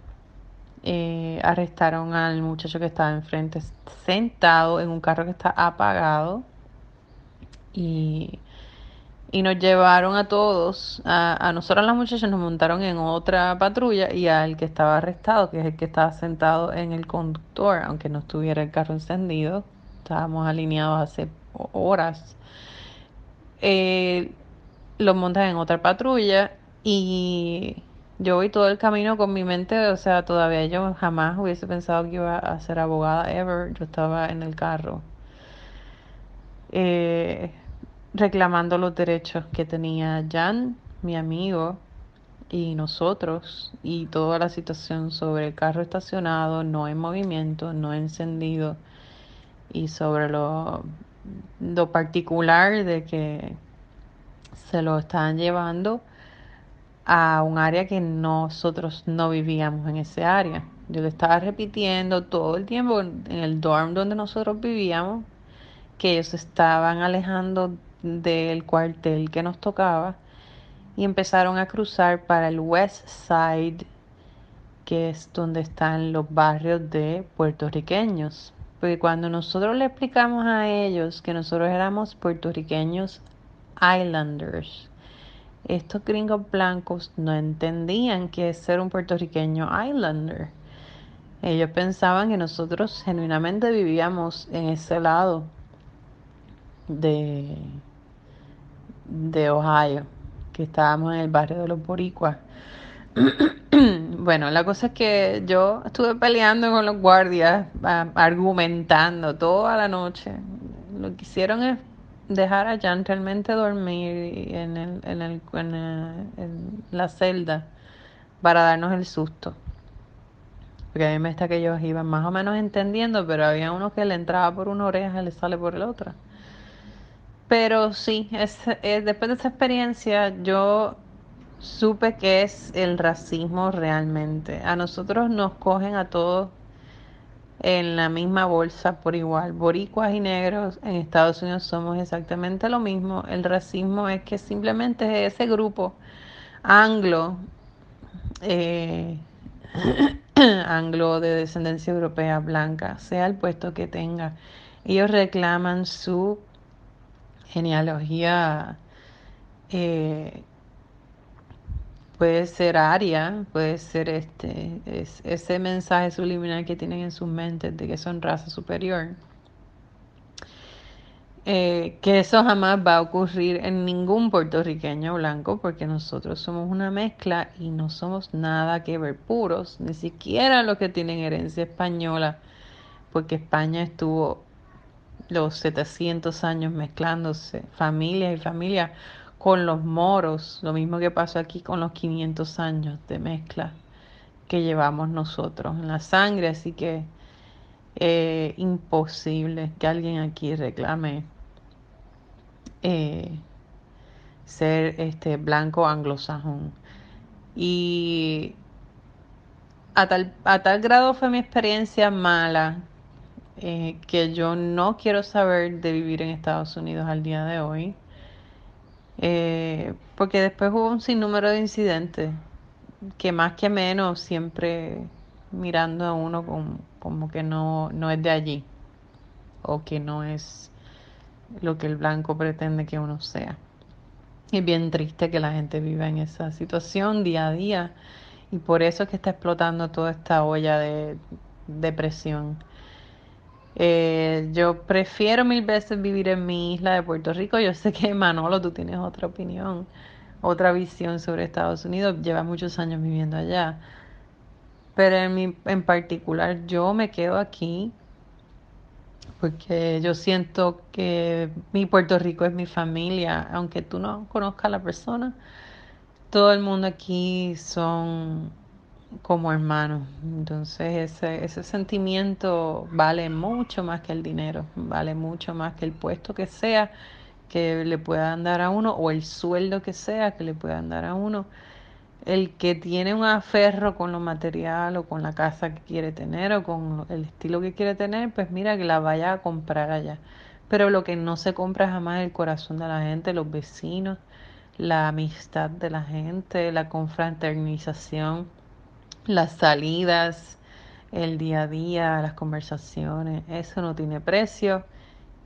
eh, arrestaron al muchacho que estaba enfrente sentado en un carro que está apagado y y nos llevaron a todos, a, a nosotros las muchachas nos montaron en otra patrulla y al que estaba arrestado, que es el que estaba sentado en el conductor, aunque no estuviera el carro encendido, estábamos alineados hace horas, eh, los montan en otra patrulla y yo voy todo el camino con mi mente, o sea, todavía yo jamás hubiese pensado que iba a ser abogada ever, yo estaba en el carro. Eh, reclamando los derechos que tenía Jan, mi amigo, y nosotros, y toda la situación sobre el carro estacionado, no en movimiento, no encendido, y sobre lo, lo particular de que se lo estaban llevando a un área que nosotros no vivíamos en ese área. Yo le estaba repitiendo todo el tiempo en el dorm donde nosotros vivíamos que ellos estaban alejando del cuartel que nos tocaba y empezaron a cruzar para el West Side, que es donde están los barrios de puertorriqueños. Porque cuando nosotros le explicamos a ellos que nosotros éramos puertorriqueños islanders, estos gringos blancos no entendían qué es ser un puertorriqueño islander. Ellos pensaban que nosotros genuinamente vivíamos en ese lado de, de Ohio, que estábamos en el barrio de los boricuas. [clears throat] bueno, la cosa es que yo estuve peleando con los guardias, argumentando toda la noche. Lo que hicieron es dejar a Jan realmente dormir en, el, en, el, en, la celda para darnos el susto. Porque a mí me está que ellos iban más o menos entendiendo, pero había uno que le entraba por una oreja y le sale por la otra. Pero sí, es, eh, después de esa experiencia yo supe que es el racismo realmente. A nosotros nos cogen a todos en la misma bolsa por igual. Boricuas y negros en Estados Unidos somos exactamente lo mismo. El racismo es que simplemente ese grupo anglo, eh, [clears throat] anglo de descendencia europea blanca, sea el puesto que tenga, ellos reclaman su genealogía eh, puede ser aria, puede ser este, ese mensaje subliminal que tienen en sus mentes de que son raza superior. Eh, que eso jamás va a ocurrir en ningún puertorriqueño blanco porque nosotros somos una mezcla y no somos nada que ver puros, ni siquiera los que tienen herencia española, porque España estuvo los 700 años mezclándose, familia y familia, con los moros, lo mismo que pasó aquí con los 500 años de mezcla que llevamos nosotros en la sangre, así que eh, imposible que alguien aquí reclame eh, ser este blanco anglosajón. Y a tal, a tal grado fue mi experiencia mala eh, que yo no quiero saber de vivir en Estados Unidos al día de hoy. Eh, porque después hubo un sinnúmero de incidentes que más que menos siempre mirando a uno como, que no, no es de allí o que no es lo que el blanco pretende que uno sea. Es bien triste que la gente viva en esa situación día a día y por eso es que está explotando toda esta olla de depresión. Eh, yo prefiero mil veces vivir en mi isla de Puerto Rico. Yo sé que Manolo, tú tienes otra opinión, otra visión sobre Estados Unidos. Lleva muchos años viviendo allá. Pero en, mi, en particular, yo me quedo aquí porque yo siento que mi Puerto Rico es mi familia, aunque tú no conozcas a la persona, todo el mundo aquí son como hermanos. Entonces ese, ese sentimiento vale mucho más que el dinero, vale mucho más que el puesto que sea que le puedan dar a uno o el sueldo que sea que le puedan dar a uno. El que tiene un aferro con lo material o con la casa que quiere tener o con el estilo que quiere tener, pues mira que la vaya a comprar allá. Pero lo que no se compra jamás es el corazón de la gente, los vecinos, la amistad de la gente, la confraternización las salidas, el día a día, las conversaciones, eso no tiene precio.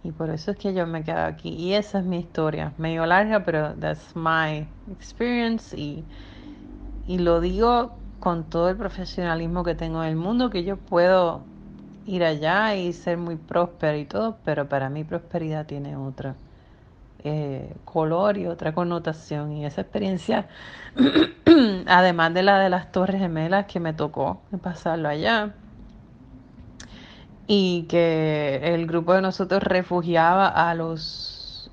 Y por eso es que yo me quedo aquí. Y esa es mi historia, medio larga, pero that's my experience. Y, y lo digo con todo el profesionalismo que tengo en el mundo, que yo puedo ir allá y ser muy próspera y todo, pero para mí prosperidad tiene otra eh, color y otra connotación. Y esa experiencia, [clears throat] además de la de las Torres Gemelas que me tocó pasarlo allá, y que el grupo de nosotros refugiaba a los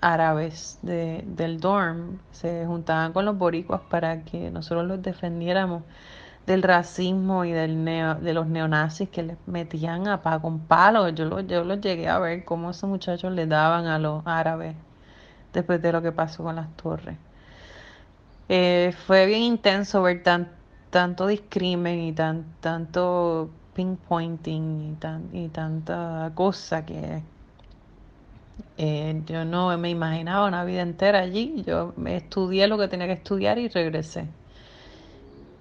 árabes de, del dorm, se juntaban con los boricuas para que nosotros los defendiéramos del racismo y del de los neonazis que les metían a pa con palos. Yo los yo los llegué a ver cómo esos muchachos le daban a los árabes después de lo que pasó con las torres. Eh, fue bien intenso ver tan, tanto discrimen y tan, tanto pinpointing y, tan, y tanta cosa que eh, yo no me imaginaba una vida entera allí. Yo estudié lo que tenía que estudiar y regresé.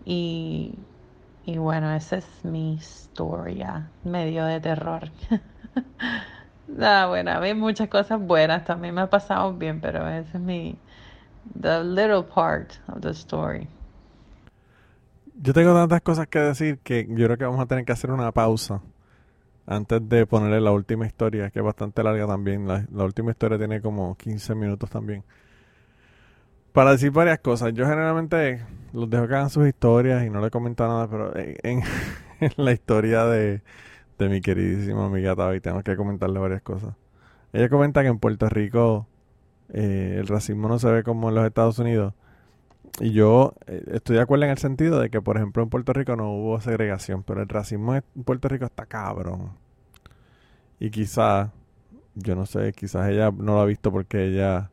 Y, y bueno, esa es mi historia, medio de terror. [laughs] Ah, bueno, a mí muchas cosas buenas también me ha pasado bien, pero ese es mi the little part of the story. Yo tengo tantas cosas que decir que yo creo que vamos a tener que hacer una pausa antes de ponerle la última historia, que es bastante larga también. La, última historia tiene como 15 minutos también. Para decir varias cosas, yo generalmente los dejo que hagan sus historias y no le comento nada, pero en [laughs] la historia de de mi queridísima amiga Tavi. Tengo que comentarle varias cosas. Ella comenta que en Puerto Rico eh, el racismo no se ve como en los Estados Unidos. Y yo eh, estoy de acuerdo en el sentido de que, por ejemplo, en Puerto Rico no hubo segregación, pero el racismo en Puerto Rico está cabrón. Y quizás, yo no sé, quizás ella no lo ha visto porque ella,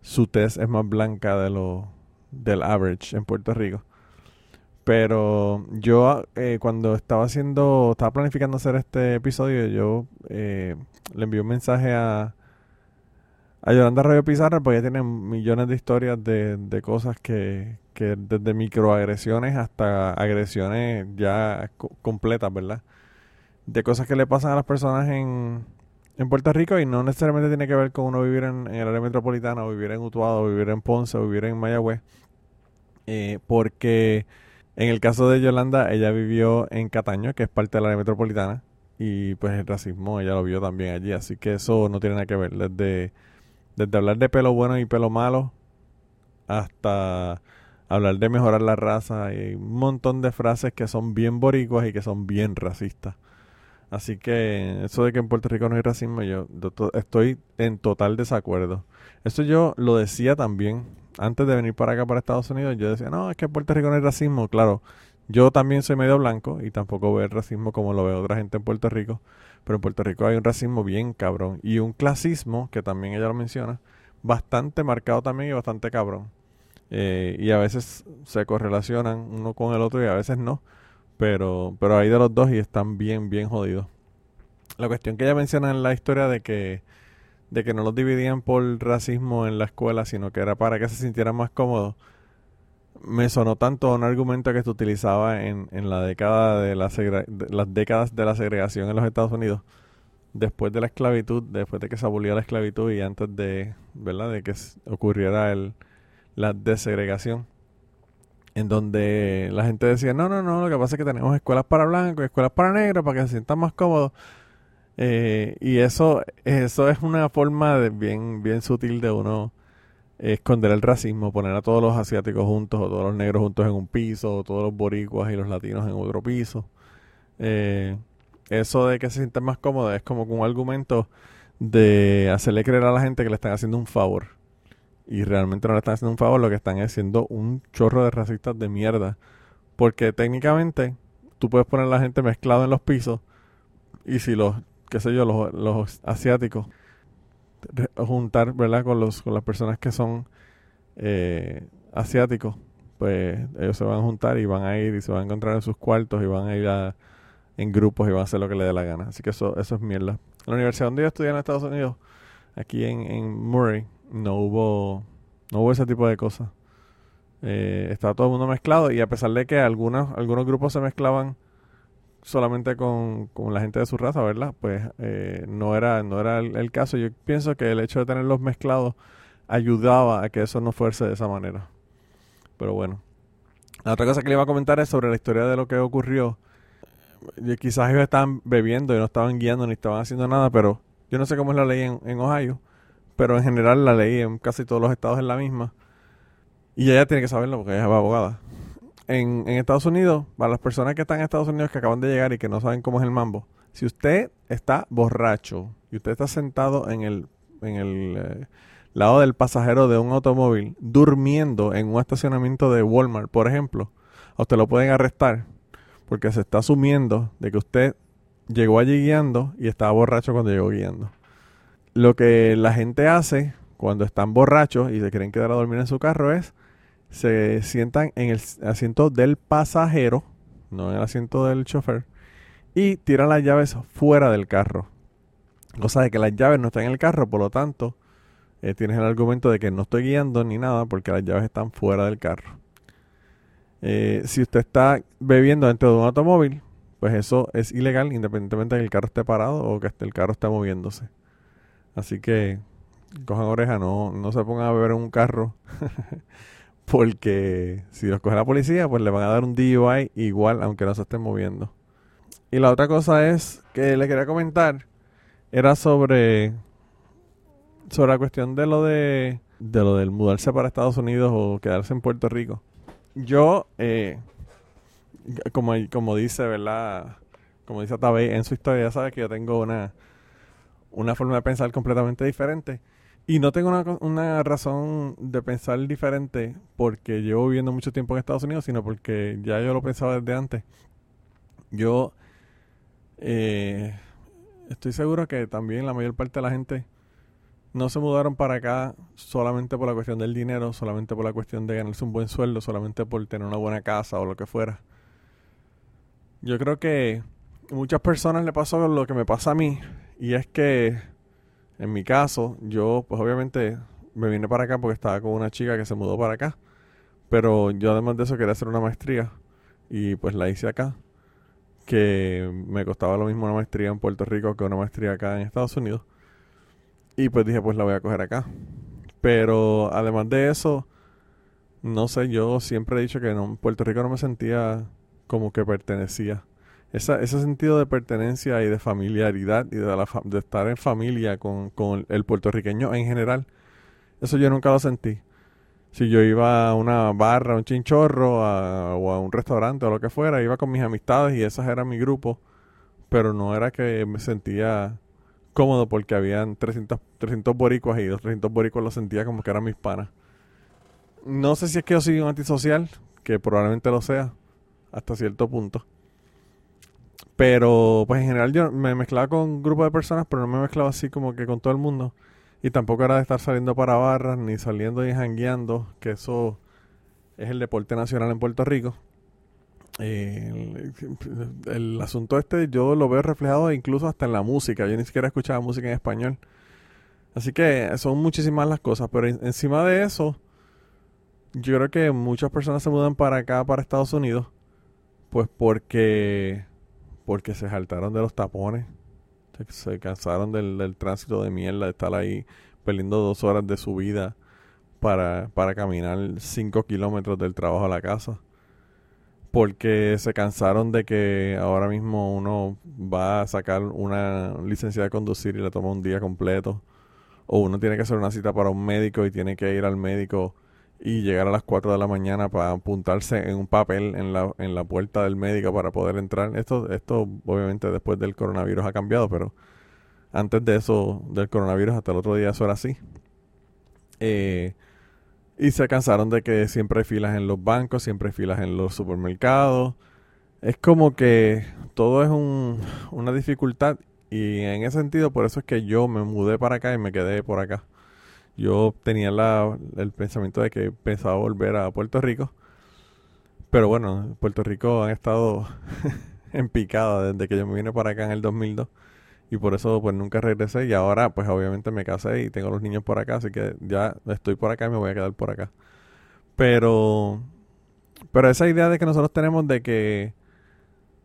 su test es más blanca de lo del average en Puerto Rico. Pero yo eh, cuando estaba haciendo, estaba planificando hacer este episodio, yo eh, le envié un mensaje a, a Yolanda Radio Pizarra, porque ella tiene millones de historias de, de cosas que, que desde microagresiones hasta agresiones ya completas, ¿verdad? De cosas que le pasan a las personas en, en Puerto Rico y no necesariamente tiene que ver con uno vivir en, el área metropolitana o vivir en Utuado o vivir en Ponce o vivir en Mayagüez. Eh, porque en el caso de Yolanda, ella vivió en Cataño, que es parte de la área metropolitana, y pues el racismo ella lo vio también allí, así que eso no tiene nada que ver. Desde, hablar de pelo bueno y pelo malo hasta hablar de mejorar la raza, hay un montón de frases que son bien boricuas y que son bien racistas. Así que eso de que en Puerto Rico no hay racismo, yo estoy en total desacuerdo. Eso yo lo decía también antes de venir para acá, para Estados Unidos, yo decía, no, es que en Puerto Rico no hay racismo. Claro, yo también soy medio blanco y tampoco veo el racismo como lo ve otra gente en Puerto Rico. Pero en Puerto Rico hay un racismo bien cabrón. Y un clasismo, que también ella lo menciona, bastante marcado también y bastante cabrón. Eh, y a veces se correlacionan uno con el otro y a veces no. Pero, pero hay de los dos y están bien, bien jodidos. La cuestión que ella menciona en la historia de que de que no los dividían por racismo en la escuela, sino que era para que se sintieran más cómodos, me sonó tanto un argumento que se utilizaba en, en la década de, la las décadas de la segregación en los Estados Unidos, después de la esclavitud, después de que se abolió la esclavitud y antes de, ¿verdad? de que ocurriera el, la desegregación en donde la gente decía, no, no, no, lo que pasa es que tenemos escuelas para blancos, escuelas para negros, para que se sientan más cómodos. Eh, y eso, eso es una forma de bien, bien sutil de uno esconder el racismo, poner a todos los asiáticos juntos o todos los negros juntos en un piso, o todos los boricuas y los latinos en otro piso. Eh, eso de que se sientan más cómodos es como un argumento de hacerle creer a la gente que le están haciendo un favor. Y realmente no le están haciendo un favor, lo que están haciendo un chorro de racistas de mierda. Porque técnicamente tú puedes poner a la gente mezclado en los pisos y si los, qué sé yo, los, los asiáticos juntar, ¿verdad? Con, los, con las personas que son eh, asiáticos, pues ellos se van a juntar y van a ir y se van a encontrar en sus cuartos y van a ir en grupos y van a hacer lo que les dé la gana. Así que eso, eso es mierda. En la universidad donde yo estudié en Estados Unidos, aquí en, en Murray, no hubo, no hubo ese tipo de cosas. Eh, estaba todo el mundo mezclado y a pesar de que algunos, algunos grupos se mezclaban solamente con, con la gente de su raza, ¿verdad? Pues eh, no era, no era el, caso. Yo pienso que el hecho de tenerlos mezclados ayudaba a que eso no fuese de esa manera. Pero bueno. La otra cosa que le iba a comentar es sobre la historia de lo que ocurrió. Y quizás ellos estaban bebiendo y no estaban guiando ni estaban haciendo nada, pero yo no sé cómo es la ley en, en Ohio, pero en general la ley en casi todos los estados es la misma. Y ella tiene que saberlo porque ella es abogada en, Estados Unidos, para las personas que están en Estados Unidos que acaban de llegar y que no saben cómo es el mambo, si usted está borracho y usted está sentado en el, en el eh, lado del pasajero de un automóvil durmiendo en un estacionamiento de Walmart, por ejemplo, usted lo pueden arrestar porque se está asumiendo de que usted llegó allí guiando y estaba borracho cuando llegó guiando. Lo que la gente hace cuando están borrachos y se quieren quedar a dormir en su carro es se sientan en el asiento del pasajero, no en el asiento del chofer, y tiran las llaves fuera del carro. Cosa de que las llaves no están en el carro, por lo tanto, eh, tienes el argumento de que no estoy guiando ni nada porque las llaves están fuera del carro. Eh, si usted está bebiendo dentro de un automóvil, pues eso es ilegal independientemente de que el carro esté parado o que el carro esté moviéndose. Así que cojan oreja, no, no se pongan a beber en un carro [laughs] Porque si los coge la policía, pues le van a dar un DUI igual, aunque no se estén moviendo. Y la otra cosa es que le quería comentar era sobre sobre la cuestión de lo de de lo del mudarse para Estados Unidos o quedarse en Puerto Rico. Yo eh, como como dice, ¿verdad? Como dice Tabey en su historia, ya sabe que yo tengo una una forma de pensar completamente diferente. Y no tengo una, una, razón de pensar diferente porque llevo viviendo mucho tiempo en Estados Unidos, sino porque ya yo lo pensaba desde antes. Yo eh, estoy seguro que también la mayor parte de la gente no se mudaron para acá solamente por la cuestión del dinero, solamente por la cuestión de ganarse un buen sueldo, solamente por tener una buena casa o lo que fuera. Yo creo que muchas personas le pasó lo que me pasa a mí, y es que en mi caso, yo pues obviamente me vine para acá porque estaba con una chica que se mudó para acá. Pero yo además de eso quería hacer una maestría y pues la hice acá. Que me costaba lo mismo una maestría en Puerto Rico que una maestría acá en Estados Unidos. Y pues dije, pues la voy a coger acá. Pero además de eso, no sé, yo siempre he dicho que en Puerto Rico no me sentía como que pertenecía esa, ese sentido de pertenencia y de familiaridad y de, estar en familia con, con, el puertorriqueño en general, eso yo nunca lo sentí. Si yo iba a una barra, a un chinchorro o a un restaurante o lo que fuera, iba con mis amistades y esas eran mi grupo, pero no era que me sentía cómodo porque habían 300, 300 boricuas y los 300 boricuas los sentía como que eran mis panas. No sé si es que yo soy un antisocial, que probablemente lo sea, hasta cierto punto. Pero, pues en general yo me mezclaba con un grupo de personas, pero no me mezclaba así como que con todo el mundo. Y tampoco era de estar saliendo para barras, ni saliendo y jangueando, que eso es el deporte nacional en Puerto Rico. el, asunto este yo lo veo reflejado incluso hasta en la música. Yo ni siquiera escuchaba música en español. Así que son muchísimas las cosas. Pero encima de eso, yo creo que muchas personas se mudan para acá, para Estados Unidos, pues porque porque se saltaron de los tapones, se, cansaron del, tránsito de mierda, de estar ahí perdiendo dos horas de su vida para, para caminar cinco kilómetros del trabajo a la casa. Porque se cansaron de que ahora mismo uno va a sacar una licencia de conducir y le toma un día completo. O uno tiene que hacer una cita para un médico y tiene que ir al médico y llegar a las 4 de la mañana para apuntarse en un papel en la, en la puerta del médico para poder entrar. Esto, esto obviamente después del coronavirus ha cambiado, pero antes de eso, del coronavirus, hasta el otro día eso era así. Eh, y se cansaron de que siempre hay filas en los bancos, siempre hay filas en los supermercados. Es como que todo es un, una dificultad y en ese sentido por eso es que yo me mudé para acá y me quedé por acá. Yo tenía la, el pensamiento de que pensaba volver a Puerto Rico. Pero bueno, Puerto Rico han estado [laughs] en picada desde que yo me vine para acá en el 2002 y por eso pues nunca regresé y ahora pues obviamente me casé y tengo los niños por acá, así que ya estoy por acá y me voy a quedar por acá. Pero pero esa idea de que nosotros tenemos de que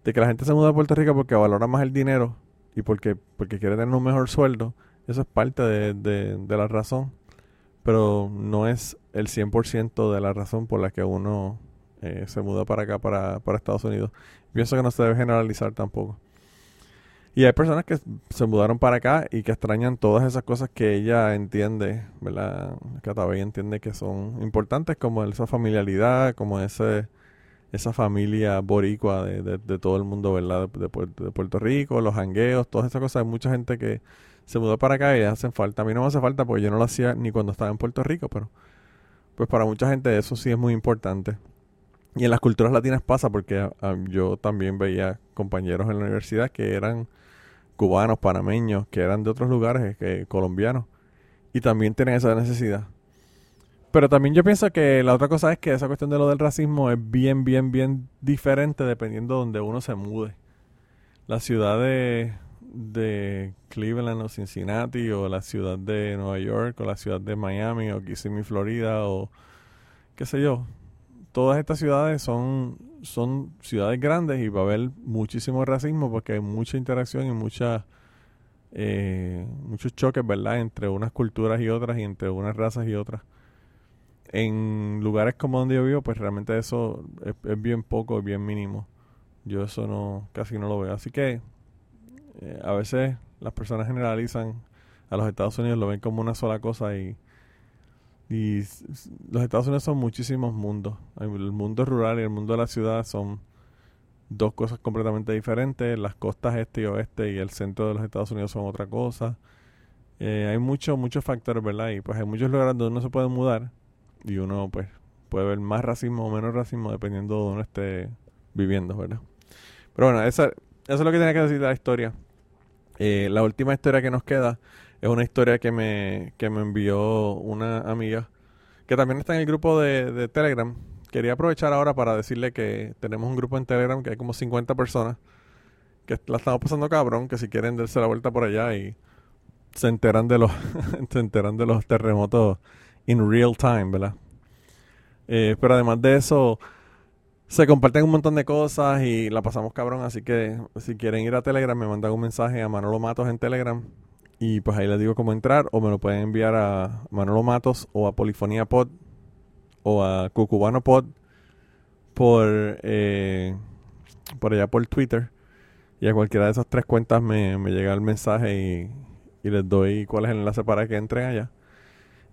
de que la gente se muda a Puerto Rico porque valora más el dinero y porque porque quiere tener un mejor sueldo, eso es parte de, de, la razón, pero no es el 100% de la razón por la que uno eh, se muda para acá, para, para Estados Unidos. Pienso que no se debe generalizar tampoco. Y hay personas que se mudaron para acá y que extrañan todas esas cosas que ella entiende, ¿verdad? Todavía entiende que son importantes, como esa familiaridad, como ese esa familia boricua de, de, todo el mundo, ¿verdad? De, de, Puerto Rico, los hangueos, todas esas cosas. Hay mucha gente que se mudó para acá y le hacen falta. A mí no me hace falta porque yo no lo hacía ni cuando estaba en Puerto Rico, pero pues para mucha gente eso sí es muy importante. Y en las culturas latinas pasa porque ah, yo también veía compañeros en la universidad que eran cubanos, panameños, que eran de otros lugares, que colombianos, y también tienen esa necesidad. Pero también yo pienso que la otra cosa es que esa cuestión de lo del racismo es bien, bien, bien diferente dependiendo de donde uno se mude. La ciudad de, de Cleveland o Cincinnati o la ciudad de Nueva York o la ciudad de Miami o Kissimmee, Florida o qué sé yo, todas estas ciudades son, son ciudades grandes y va a haber muchísimo racismo porque hay mucha interacción y mucha, eh, muchos choques, ¿verdad?, entre unas culturas y otras y entre unas razas y otras. En lugares como donde yo vivo, pues realmente eso es, bien poco, es bien mínimo. Yo eso no, casi no lo veo. Así que eh, a veces las personas generalizan a los Estados Unidos, lo ven como una sola cosa y los Estados Unidos son muchísimos mundos. El mundo rural y el mundo de la ciudad son dos cosas completamente diferentes. Las costas este y oeste y el centro de los Estados Unidos son otra cosa. Eh, hay muchos, muchos factores, ¿verdad? Y pues hay muchos lugares donde uno se puede mudar y uno pues puede ver más racismo o menos racismo dependiendo de donde uno esté viviendo, ¿verdad? Pero bueno, esa, eso es lo que tenía que decir de la historia. Eh, la última historia que nos queda es una historia que me, que me envió una amiga que también está en el grupo de, Telegram. Quería aprovechar ahora para decirle que tenemos un grupo en Telegram que hay como 50 personas que la estamos pasando cabrón, que si quieren darse la vuelta por allá y se enteran de los [laughs] se enteran de los terremotos in real time, ¿verdad? Eh, pero además de eso, se comparten un montón de cosas y la pasamos cabrón. Así que si quieren ir a Telegram, me mandan un mensaje a Manolo Matos en Telegram y pues ahí les digo cómo entrar o me lo pueden enviar a Manolo Matos o a Polifonía Pod o a Cucubano Pod por, eh, por allá por Twitter. Y a cualquiera de esas tres cuentas me, me llega el mensaje y, y les doy cuál es el enlace para que entren allá.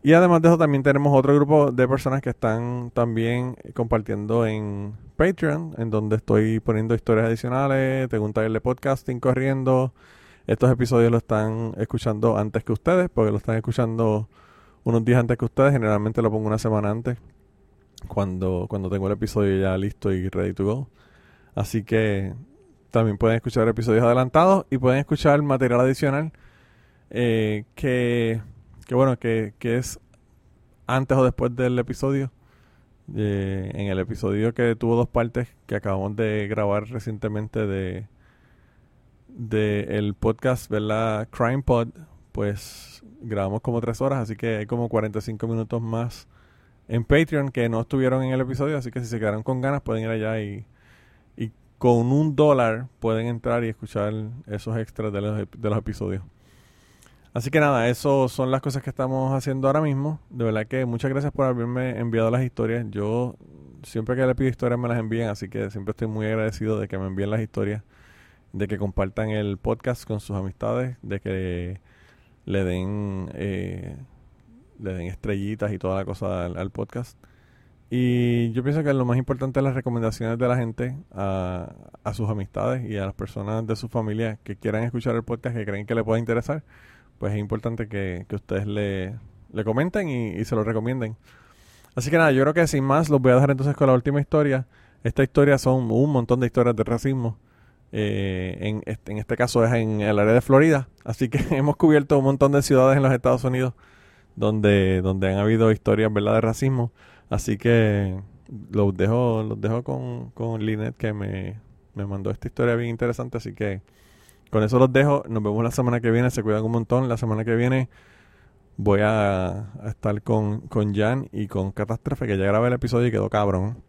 Y además de eso también tenemos otro grupo de personas que están también compartiendo en Patreon, en donde estoy poniendo historias adicionales, tengo un taller de podcasting corriendo, estos episodios lo están escuchando antes que ustedes, porque lo están escuchando unos días antes que ustedes. Generalmente lo pongo una semana antes, cuando, cuando tengo el episodio ya listo y ready to go. Así que también pueden escuchar episodios adelantados y pueden escuchar material adicional eh, que, que, bueno, que, que es antes o después del episodio. Eh, en el episodio que tuvo dos partes que acabamos de grabar recientemente de del podcast, ¿verdad? Crime Pod, pues grabamos como tres horas, así que hay como 45 minutos más en Patreon que no estuvieron en el episodio, así que si se quedaron con ganas pueden ir allá y, y con un dólar pueden entrar y escuchar esos extras de los, de los episodios. Así que nada, eso son las cosas que estamos haciendo ahora mismo. De verdad que muchas gracias por haberme enviado las historias. Yo siempre que le pido historias me las envían, así que siempre estoy muy agradecido de que me envíen las historias de que compartan el podcast con sus amistades, de que le den, eh, le den estrellitas y toda la cosa al, podcast. Y yo pienso que lo más importante es las recomendaciones de la gente a, a sus amistades y a las personas de su familia que quieran escuchar el podcast, que creen que le pueda interesar. Pues es importante que, que ustedes le, le comenten y, y se lo recomienden. Así que nada, yo creo que sin más los voy a dejar entonces con la última historia. Esta historia son un montón de historias de racismo. Eh, en, este, en este caso es en el área de Florida. Así que [laughs] hemos cubierto un montón de ciudades en los Estados Unidos donde, donde han habido historias ¿verdad? de racismo. Así que los dejo, los dejo con, con Linet que me, me mandó esta historia bien interesante. Así que con eso los dejo. Nos vemos la semana que viene. Se cuidan un montón. La semana que viene voy a, estar con, con Jan y con Catástrofe, que ya grabé el episodio y quedó cabrón.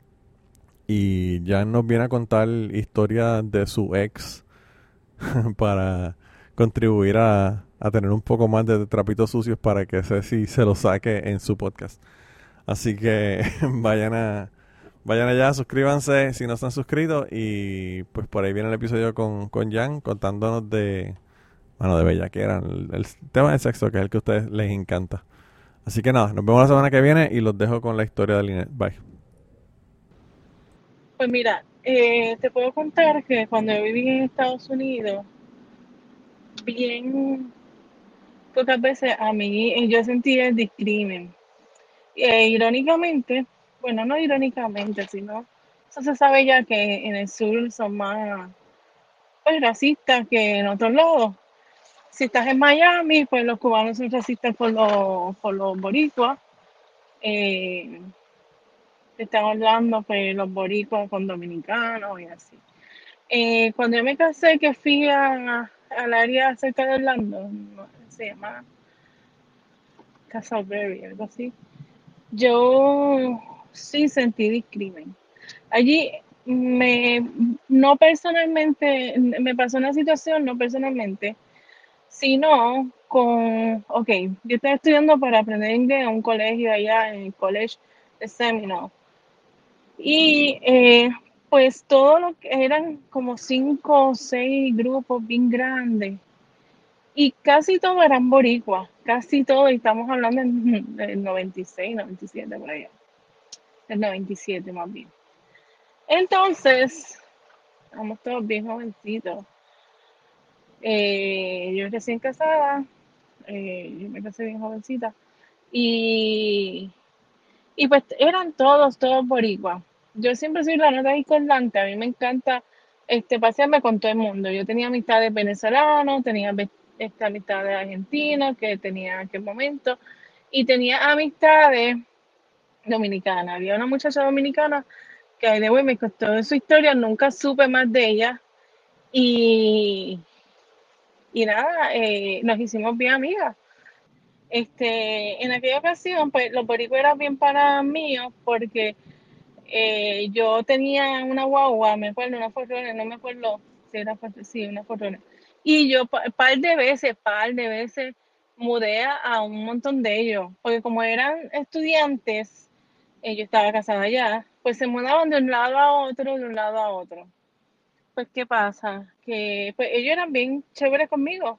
Y Jan nos viene a contar historias de su ex [laughs] para contribuir a, a tener un poco más de trapitos sucios para que Ceci se lo saque en su podcast. Así que [laughs] vayan a vayan allá, suscríbanse si no se han suscrito y pues por ahí viene el episodio con, con Jan contándonos de bueno, de bellaquera, el, el tema del sexo que es el que a ustedes les encanta. Así que nada, nos vemos la semana que viene y los dejo con la historia de Linet. Bye. Pues mira, eh, te puedo contar que cuando yo viví en Estados Unidos, bien pocas veces a mí yo sentí el discrimen. Eh, irónicamente, bueno, no irónicamente, sino eso se sabe ya que en el sur son más pues, racistas que en otros lados. Si estás en Miami, pues los cubanos son racistas por los, por los boricuas. Eh, están hablando pues los boricuas con dominicanos y así. Eh, cuando yo me casé, que fui a, al área cerca de Orlando, se llama Castleberry, algo así. Yo sí sentí discrimen. Allí me, no personalmente, me pasó una situación, no personalmente, sino con, ok, yo estaba estudiando para aprender inglés en un colegio allá, en el College de Seminole. Y eh, pues todo lo que eran como cinco o seis grupos bien grandes. Y casi todos eran boricuas, casi todos, y estamos hablando del 96, 97 por allá, del 97 más bien. Entonces, estamos todos bien jovencitos. Eh, yo recién casada, eh, yo me casé bien jovencita, y, y pues eran todos, todos boricuas. Yo siempre soy la nota discordante, a mí me encanta este, pasearme con todo el mundo. Yo tenía amistades venezolanos, tenía este, amistades argentinos que tenía en aquel momento, y tenía amistades dominicanas. Había una muchacha dominicana que de güey me costó su historia, nunca supe más de ella, y, y nada, eh, nos hicimos bien amigas. Este, en aquella ocasión, pues los boricuas eran bien para míos porque eh, yo tenía una guagua, me acuerdo, una forrona, no me acuerdo si era sí, una forrona. Y yo pa- par de veces, par de veces mudé a un montón de ellos, porque como eran estudiantes, eh, yo estaba casada ya, pues se mudaban de un lado a otro, de un lado a otro. Pues, ¿qué pasa? Que pues ellos eran bien chéveres conmigo,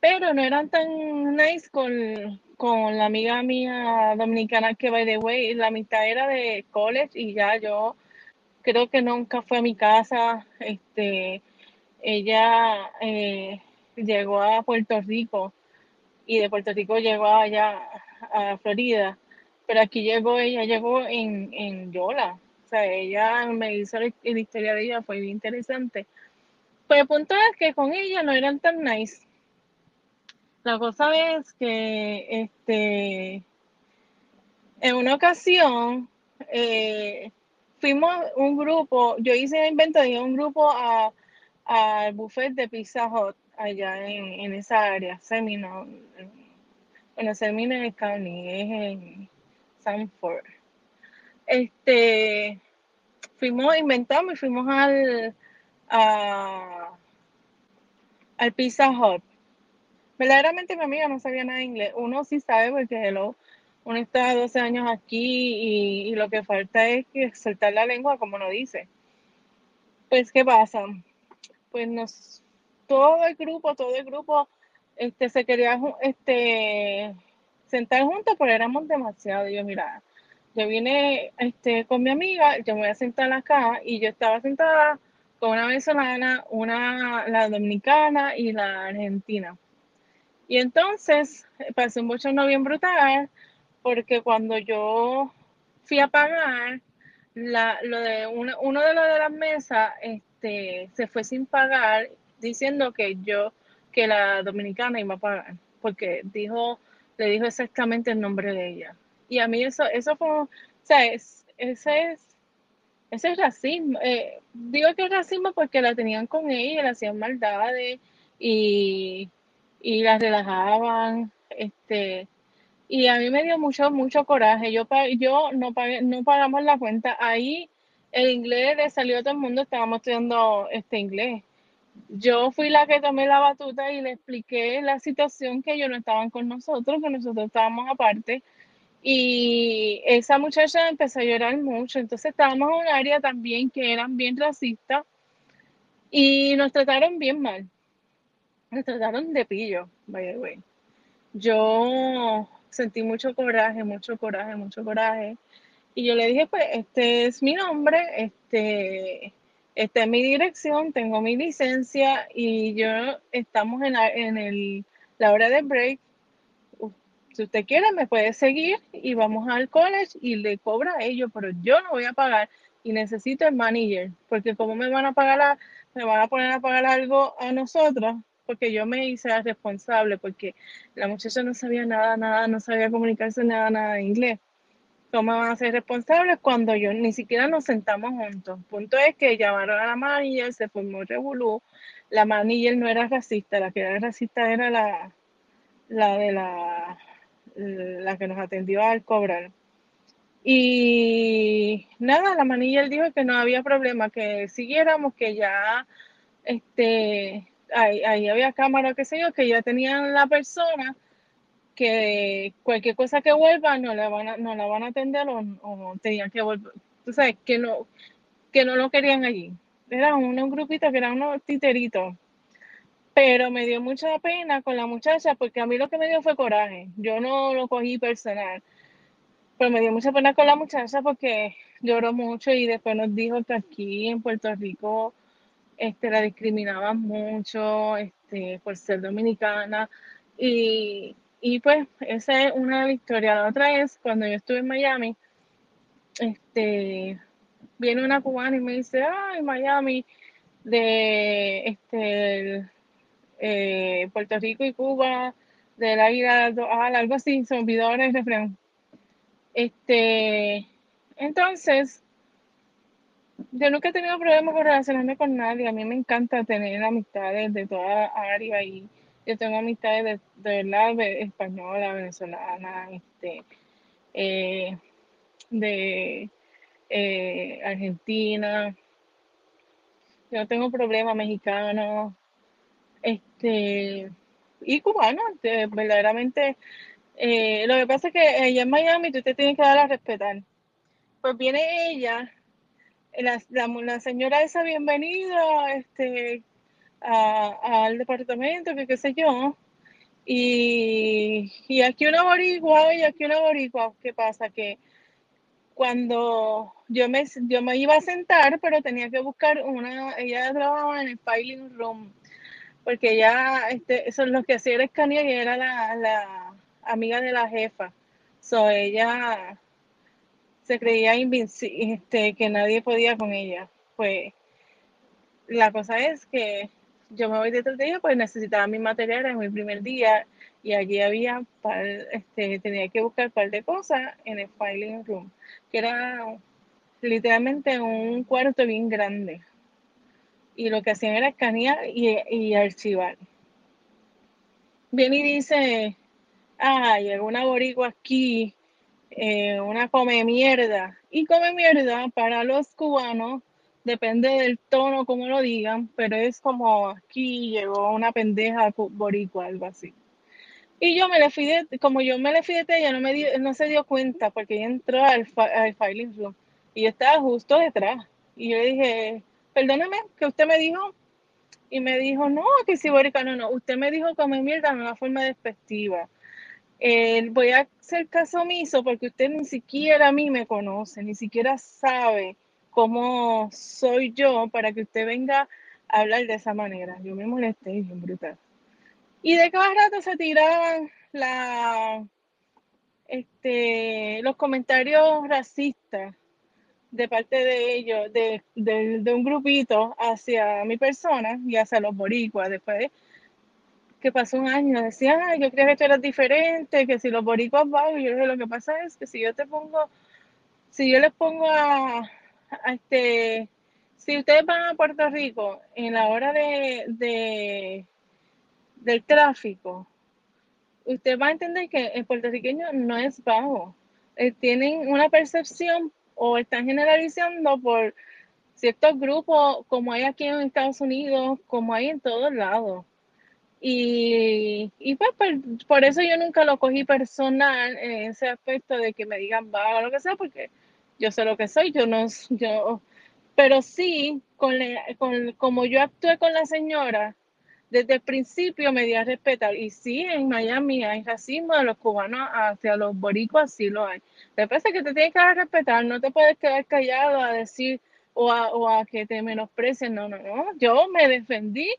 pero no eran tan nice con, con la amiga mía dominicana que, by the way, la mitad era de college y ya yo creo que nunca fue a mi casa. Este, ella eh, llegó a Puerto Rico y de Puerto Rico llegó allá a Florida, pero aquí llegó, ella llegó en, en Yola. O sea, ella me hizo la, historia de ella, fue bien interesante. Pues el punto es que con ella no eran tan nice. La cosa es que este, en una ocasión eh, fuimos un grupo, yo hice el invento de un grupo a- al buffet de Pizza Hut allá en, en esa área, Seminole. Bueno, Seminole County, es Sanford. Este, fuimos, inventamos y fuimos al, a- al Pizza Hut. Verdaderamente mi amiga no sabía nada de inglés. Uno sí sabe porque hello, uno está 12 años aquí y, lo que falta es que soltar la lengua como no dice. Pues, ¿qué pasa? Pues nos, todo el grupo, todo el grupo, este, se quería este, sentar juntos, pero éramos demasiado. Y yo, mira, yo vine este, con mi amiga, yo me voy a sentar acá y yo estaba sentada con una venezolana, una, la dominicana y la argentina. Y entonces pasé un bochorno bien brutal porque cuando yo fui a pagar, la, lo de uno, de los de las mesas este, se fue sin pagar diciendo que yo, que la dominicana iba a pagar, porque dijo, le dijo exactamente el nombre de ella. Y a mí eso, eso fue, o sea, es, ese es, ese es racismo. Eh, digo que es racismo porque la tenían con ella, le hacían maldades y, y la relajaban, este, y a mí me dio mucho, mucho coraje. Yo, yo no, pagué, no pagamos la cuenta. Ahí el inglés le salió a todo el mundo, estábamos estudiando este inglés. Yo fui la que tomé la batuta y le expliqué la situación que ellos no estaban con nosotros, que nosotros estábamos aparte. Y esa muchacha empezó a llorar mucho. Entonces estábamos en un área también que eran bien racistas y nos trataron bien mal. Nos trataron de pillo, by the way. Yo sentí mucho coraje, mucho coraje, mucho coraje. Y yo le dije, pues, este es mi nombre, este, esta es mi dirección, tengo mi licencia y yo estamos en la, en el, la hora de break. Si usted quiere, me puede seguir y vamos al college y le cobra a ellos, pero yo no voy a pagar y necesito el manager, porque como me van a pagar, me van a poner a pagar algo a nosotros, porque yo me hice responsable, porque la muchacha no sabía nada, nada, no sabía comunicarse nada, nada de inglés. ¿Cómo van a ser responsables cuando yo ni siquiera nos sentamos juntos? Punto es que llamaron a la manager, se formó revolú. La manager no era racista, la que era racista era la, la de la, la que nos atendió al cobrar. Y nada, la manager dijo que no había problema, que siguiéramos, que ya este, ahí, había cámara, qué sé yo, que ya tenían la persona que cualquier cosa que vuelva no la van a, no la van a atender o, tenían que volver, tú sabes, que no, que no lo querían allí. Era un, un grupito que eran unos titeritos. Pero me dio mucha pena con la muchacha porque a mí lo que me dio fue coraje. Yo no lo cogí personal. Pero me dio mucha pena con la muchacha porque lloró mucho y después nos dijo que aquí en Puerto Rico este, la discriminaban mucho este, por ser dominicana. Y, y pues esa es una historias. La otra es cuando yo estuve en Miami, este, viene una cubana y me dice, ay, Miami, de este, eh, Puerto Rico y Cuba, de la vida, algo así, se olvidó el refrán. Este, entonces, yo nunca he tenido problemas con relacionarme con nadie. A mí me encanta tener amistades de toda área y yo tengo amistades de, de verdad española, venezolana, este, eh, de eh, Argentina. Yo tengo problemas mexicanos, este, y cubanos. verdaderamente, eh, lo que pasa es que allá en Miami tú te tienes que dar a respetar. Pues viene ella la, la, señora esa bienvenida este, al departamento, que qué sé yo. Y, y aquí una boricua y aquí una boricua. ¿Qué pasa? Que cuando yo me, yo me iba a sentar, pero tenía que buscar una, ella trabajaba en el filing room, porque ella, este, eso es lo que hacía era escanear y era la, la amiga de la jefa. So, ella se creía este, que nadie podía con ella. Pues la cosa es que yo me voy de ella, pues necesitaba mi material en mi primer día y allí había, este, tenía que buscar un par de cosas en el filing room, que era literalmente un cuarto bien grande. Y lo que hacían era escanear y, y archivar. Viene y dice, ah, llegó una boricua aquí eh, una come mierda. Y come mierda para los cubanos, depende del tono como lo digan, pero es como aquí llegó una pendeja boricua, algo así. Y yo me le fui de, como yo me le fui de ella, no, me no se dio cuenta porque ella entró al, al filing room y estaba justo detrás. Y yo le dije, perdóneme, que usted me dijo. Y me dijo, no, que si boricua, no, no, usted me dijo come mierda de una forma despectiva Eh, voy a hacer caso omiso porque usted ni siquiera a mí me conoce, ni siquiera sabe cómo soy yo para que usted venga a hablar de esa manera. Yo me molesté bien brutal. Y de cada rato se tiraban este, los comentarios racistas de parte de ellos, de, un grupito hacia mi persona y hacia los boricuas. Después que pasó un año, decían, ay, yo creía que tú eras diferente, que si los boricuas van, y yo dije, lo que pasa es que si yo te pongo, si yo les pongo a [laughs] este, si ustedes van a Puerto Rico en la hora de, de del tráfico, usted va a entender que el puertorriqueño no es bajo. Eh, tienen una percepción o están generalizando por ciertos grupos, como hay aquí en Estados Unidos, como hay en todos lados. Y, y pues por, por eso yo nunca lo cogí personal en ese aspecto de que me digan vaga o lo que sea, porque yo sé lo que soy, yo no, yo, pero sí, con, la- con como yo actué con la señora, desde el principio me di a respetar. Y sí, en Miami hay racismo de los cubanos hacia los boricuas, sí lo hay. Pasa es que te tienes que dar a respetar, no te puedes quedar callado a decir o a, o a que te menosprecien. No, no, no. Yo me defendí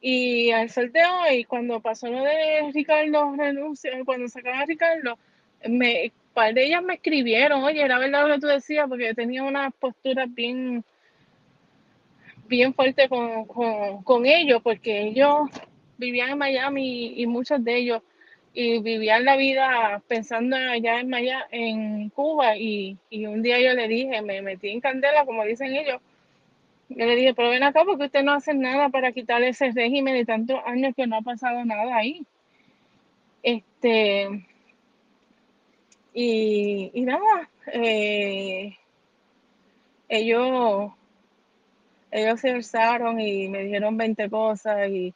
y al sol de hoy, cuando pasó lo de Ricardo renuncia, cuando sacaron a Ricardo, me, par de ellas me escribieron, oye, era verdad lo que tú decías, porque yo tenía unas posturas bien bien fuerte con, con, con ellos porque ellos vivían en Miami y, muchos de ellos y vivían la vida pensando allá en Maya, en Cuba y, y un día yo le dije, me metí en candela como dicen ellos, yo le dije, pero ven acá porque usted no hace nada para quitar ese régimen de tantos años que no ha pasado nada ahí. Este, y, y nada, eh, ellos ellos se alzaron y me dijeron 20 cosas y,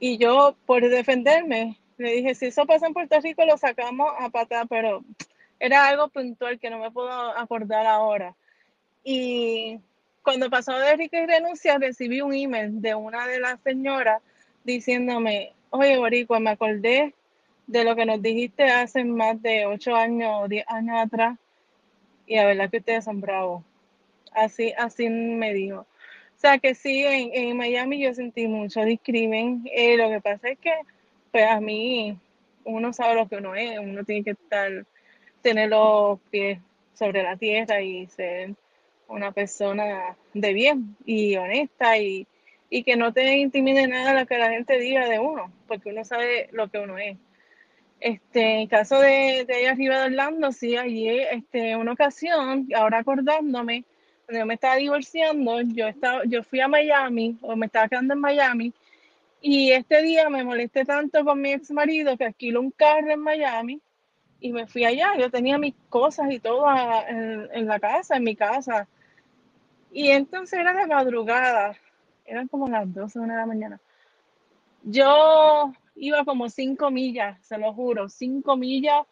y yo por defenderme le dije, si eso pasa en Puerto Rico lo sacamos a patada, pero era algo puntual que no me puedo acordar ahora. Y cuando pasó de Rica y renuncia recibí un email de una de las señoras diciéndome, oye Boricua, me acordé de lo que nos dijiste hace más de 8 años o 10 años atrás y la verdad que ustedes son bravos. Así, así me dijo. O sea que sí, en, en Miami yo sentí mucho discrimen. Eh, lo que pasa es que, pues a mí, uno sabe lo que uno es, uno tiene que estar, tener los pies sobre la tierra y ser una persona de bien y honesta y, y que no te intimide nada lo que la gente diga de uno, porque uno sabe lo que uno es. Este, en caso de, de arriba de Orlando, sí, allí, este, una ocasión, ahora acordándome, cuando yo me estaba divorciando, yo estaba, yo fui a Miami, o me estaba quedando en Miami, y este día me molesté tanto con mi ex marido que alquiló un carro en Miami y me fui allá. Yo tenía mis cosas y todo en, en la casa, en mi casa. Y entonces era de madrugada, eran como las 12 de la mañana. Yo iba como cinco millas, se lo juro, cinco millas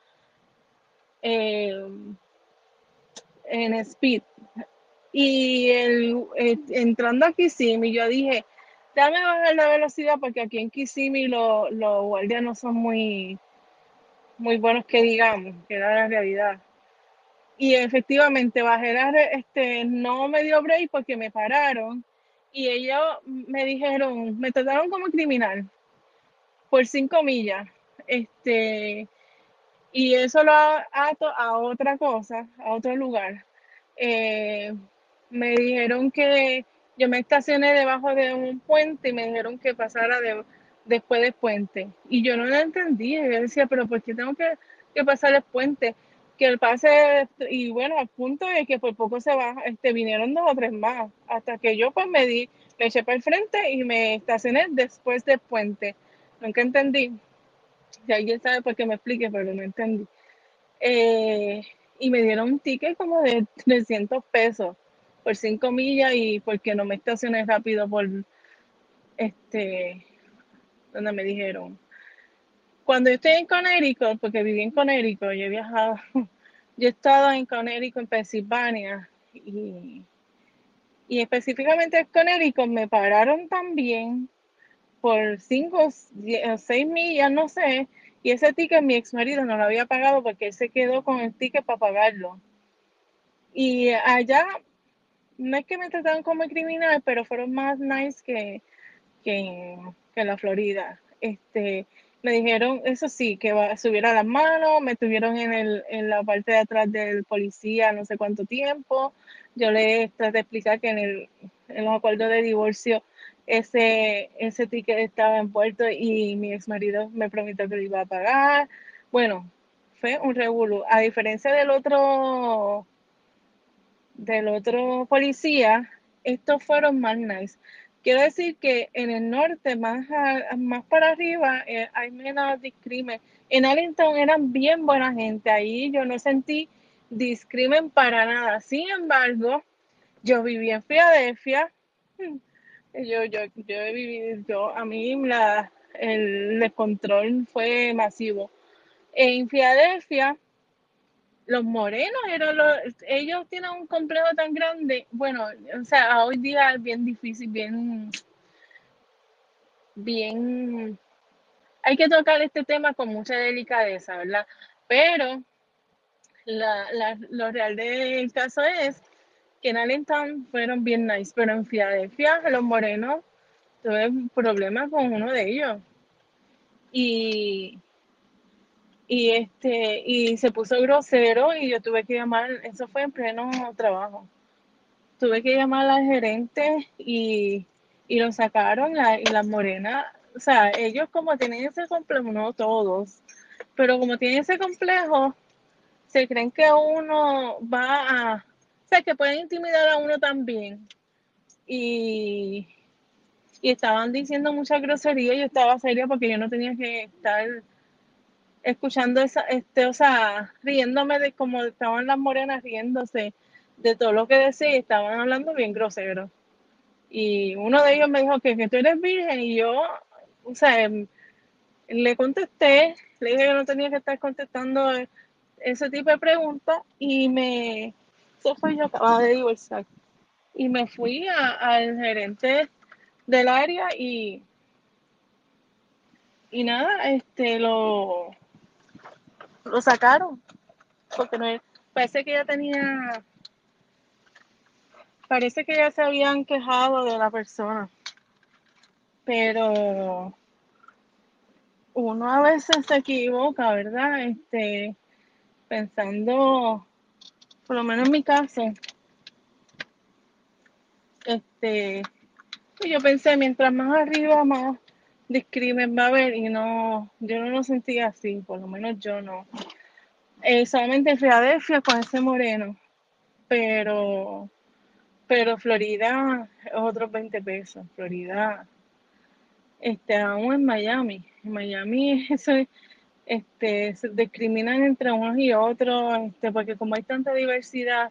eh, en speed. Y el, eh, entrando a Kissimmee, yo dije, dame bajar la velocidad porque aquí en Kissimmee lo- los guardias no son muy, muy buenos que digamos, que era la realidad. Y efectivamente bajé la este, no me dio break porque me pararon y ellos me dijeron, me trataron como criminal por cinco millas. Este, y eso lo ato a otra cosa, a otro lugar. Eh, me dijeron que yo me estacioné debajo de un puente y me dijeron que pasara de- después del puente. Y yo no lo entendí. Yo decía, pero ¿por qué tengo que, que pasar el puente? Que el pase, y bueno, al punto de que por poco se va, este, vinieron dos o tres más, hasta que yo pues me di, me eché para el frente y me estacioné después del puente. Nunca entendí. Si alguien sabe, pues que me explique, pero no entendí. Eh, y me dieron un ticket como de 300 pesos por 5 millas y porque no me estacioné rápido por este, donde me dijeron. Cuando yo estoy en Connecticut, porque viví en Connecticut, yo he viajado, [laughs] yo he estado en Connecticut, en Pensilvania, y, y específicamente en Connecticut me pararon también por 5 o 6 millas, no sé, Y ese ticket mi ex marido no lo había pagado porque él se quedó con el ticket para pagarlo. Y allá, no es que me trataron como criminal, pero fueron más nice que, que, en la Florida. Este, me dijeron, eso sí, que subiera las manos, me tuvieron en, el, en la parte de atrás del policía no sé cuánto tiempo. Yo le traté de explicar que en, el, en los acuerdos de divorcio ese, ese ticket estaba en puerto y mi ex marido me prometió que lo iba a pagar. Bueno, fue un revuelo. A diferencia del otro, del otro policía, estos fueron más nice. Quiero decir que en el norte, más, más para arriba, eh, hay menos discrimen. En Arlington eran bien buena gente. Ahí yo no sentí discrimen para nada. Sin embargo, yo viví en Filadelfia. Hmm, yo, yo, yo he vivido, yo, a mí la, el descontrol fue masivo. En Filadelfia, los morenos eran los, ellos tienen un complejo tan grande, bueno, o sea, hoy día es bien difícil, bien, bien, hay que tocar este tema con mucha delicadeza, ¿verdad? Pero la, la, lo real del caso es que en Allentown fueron bien nice, pero en Filadelfia los morenos tuve problemas con uno de ellos. Y y este y se puso grosero y yo tuve que llamar, eso fue en pleno trabajo. Tuve que llamar al gerente y, y lo sacaron y las morenas, o sea, ellos como tienen ese complejo, no todos, pero como tienen ese complejo, se creen que uno va a, que pueden intimidar a uno también. Y, y estaban diciendo mucha grosería, yo estaba seria porque yo no tenía que estar escuchando esa, este, o sea, riéndome de cómo estaban las morenas riéndose de todo lo que decía, estaban hablando bien grosero. Y uno de ellos me dijo que, que tú eres virgen y yo, o sea, em, le contesté, le dije que no tenía que estar contestando ese tipo de preguntas y me, eso fue yo acababa de divorciar. Y me fui al gerente del área y, y nada, este, lo, lo sacaron. Porque no, parece que ya tenía. Parece que ya se habían quejado de la persona. Pero uno a veces se equivoca, ¿verdad? Este, pensando, por lo menos en mi caso, este, yo pensé, mientras más arriba, más discrimen va a haber y no, yo no lo sentía así, por lo menos yo no. Eh, solamente en Filadelfia con ese moreno, pero, pero Florida otros 20 pesos, Florida, este, aún en Miami, en Miami [laughs] eso este, se discriminan entre unos y otros, este, porque como hay tanta diversidad,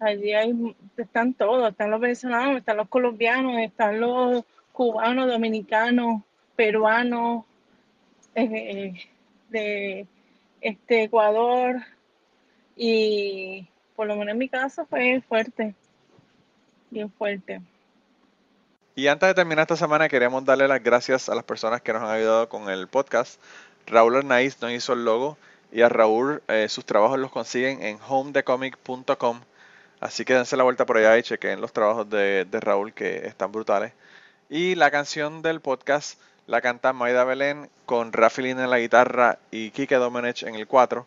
allí hay, están todos, están los venezolanos, están los colombianos, están los cubanos, dominicanos, peruanos, eh, de este Ecuador y por lo menos en mi caso fue fuerte, bien fuerte. Y antes de terminar esta semana queremos darle las gracias a las personas que nos han ayudado con el podcast. Raúl Arnaiz nos hizo el logo y a Raúl eh, sus trabajos los consiguen en homedecomic.com. Así que dense la vuelta por allá y chequen los trabajos de, Raúl que están brutales. Y la canción del podcast la canta Maida Belén con Rafaelín en la guitarra y Kike Domenech en el 4.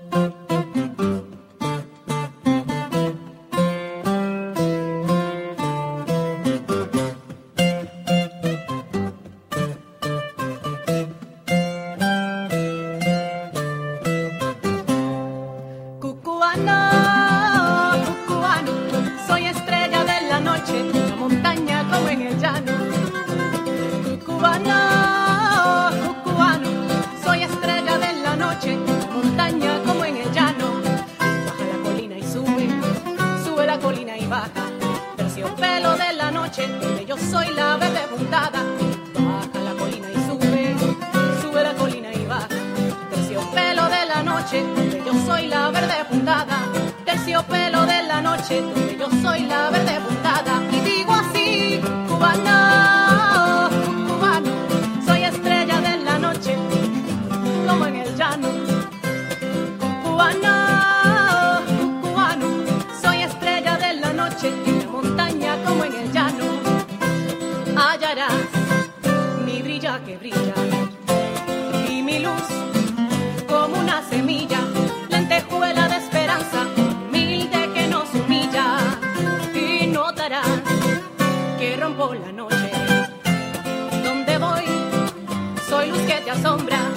semilla, lentejuela de esperanza, humilde que nos humilla. Y notarás que rompo la noche. Donde voy, soy luz que te asombra.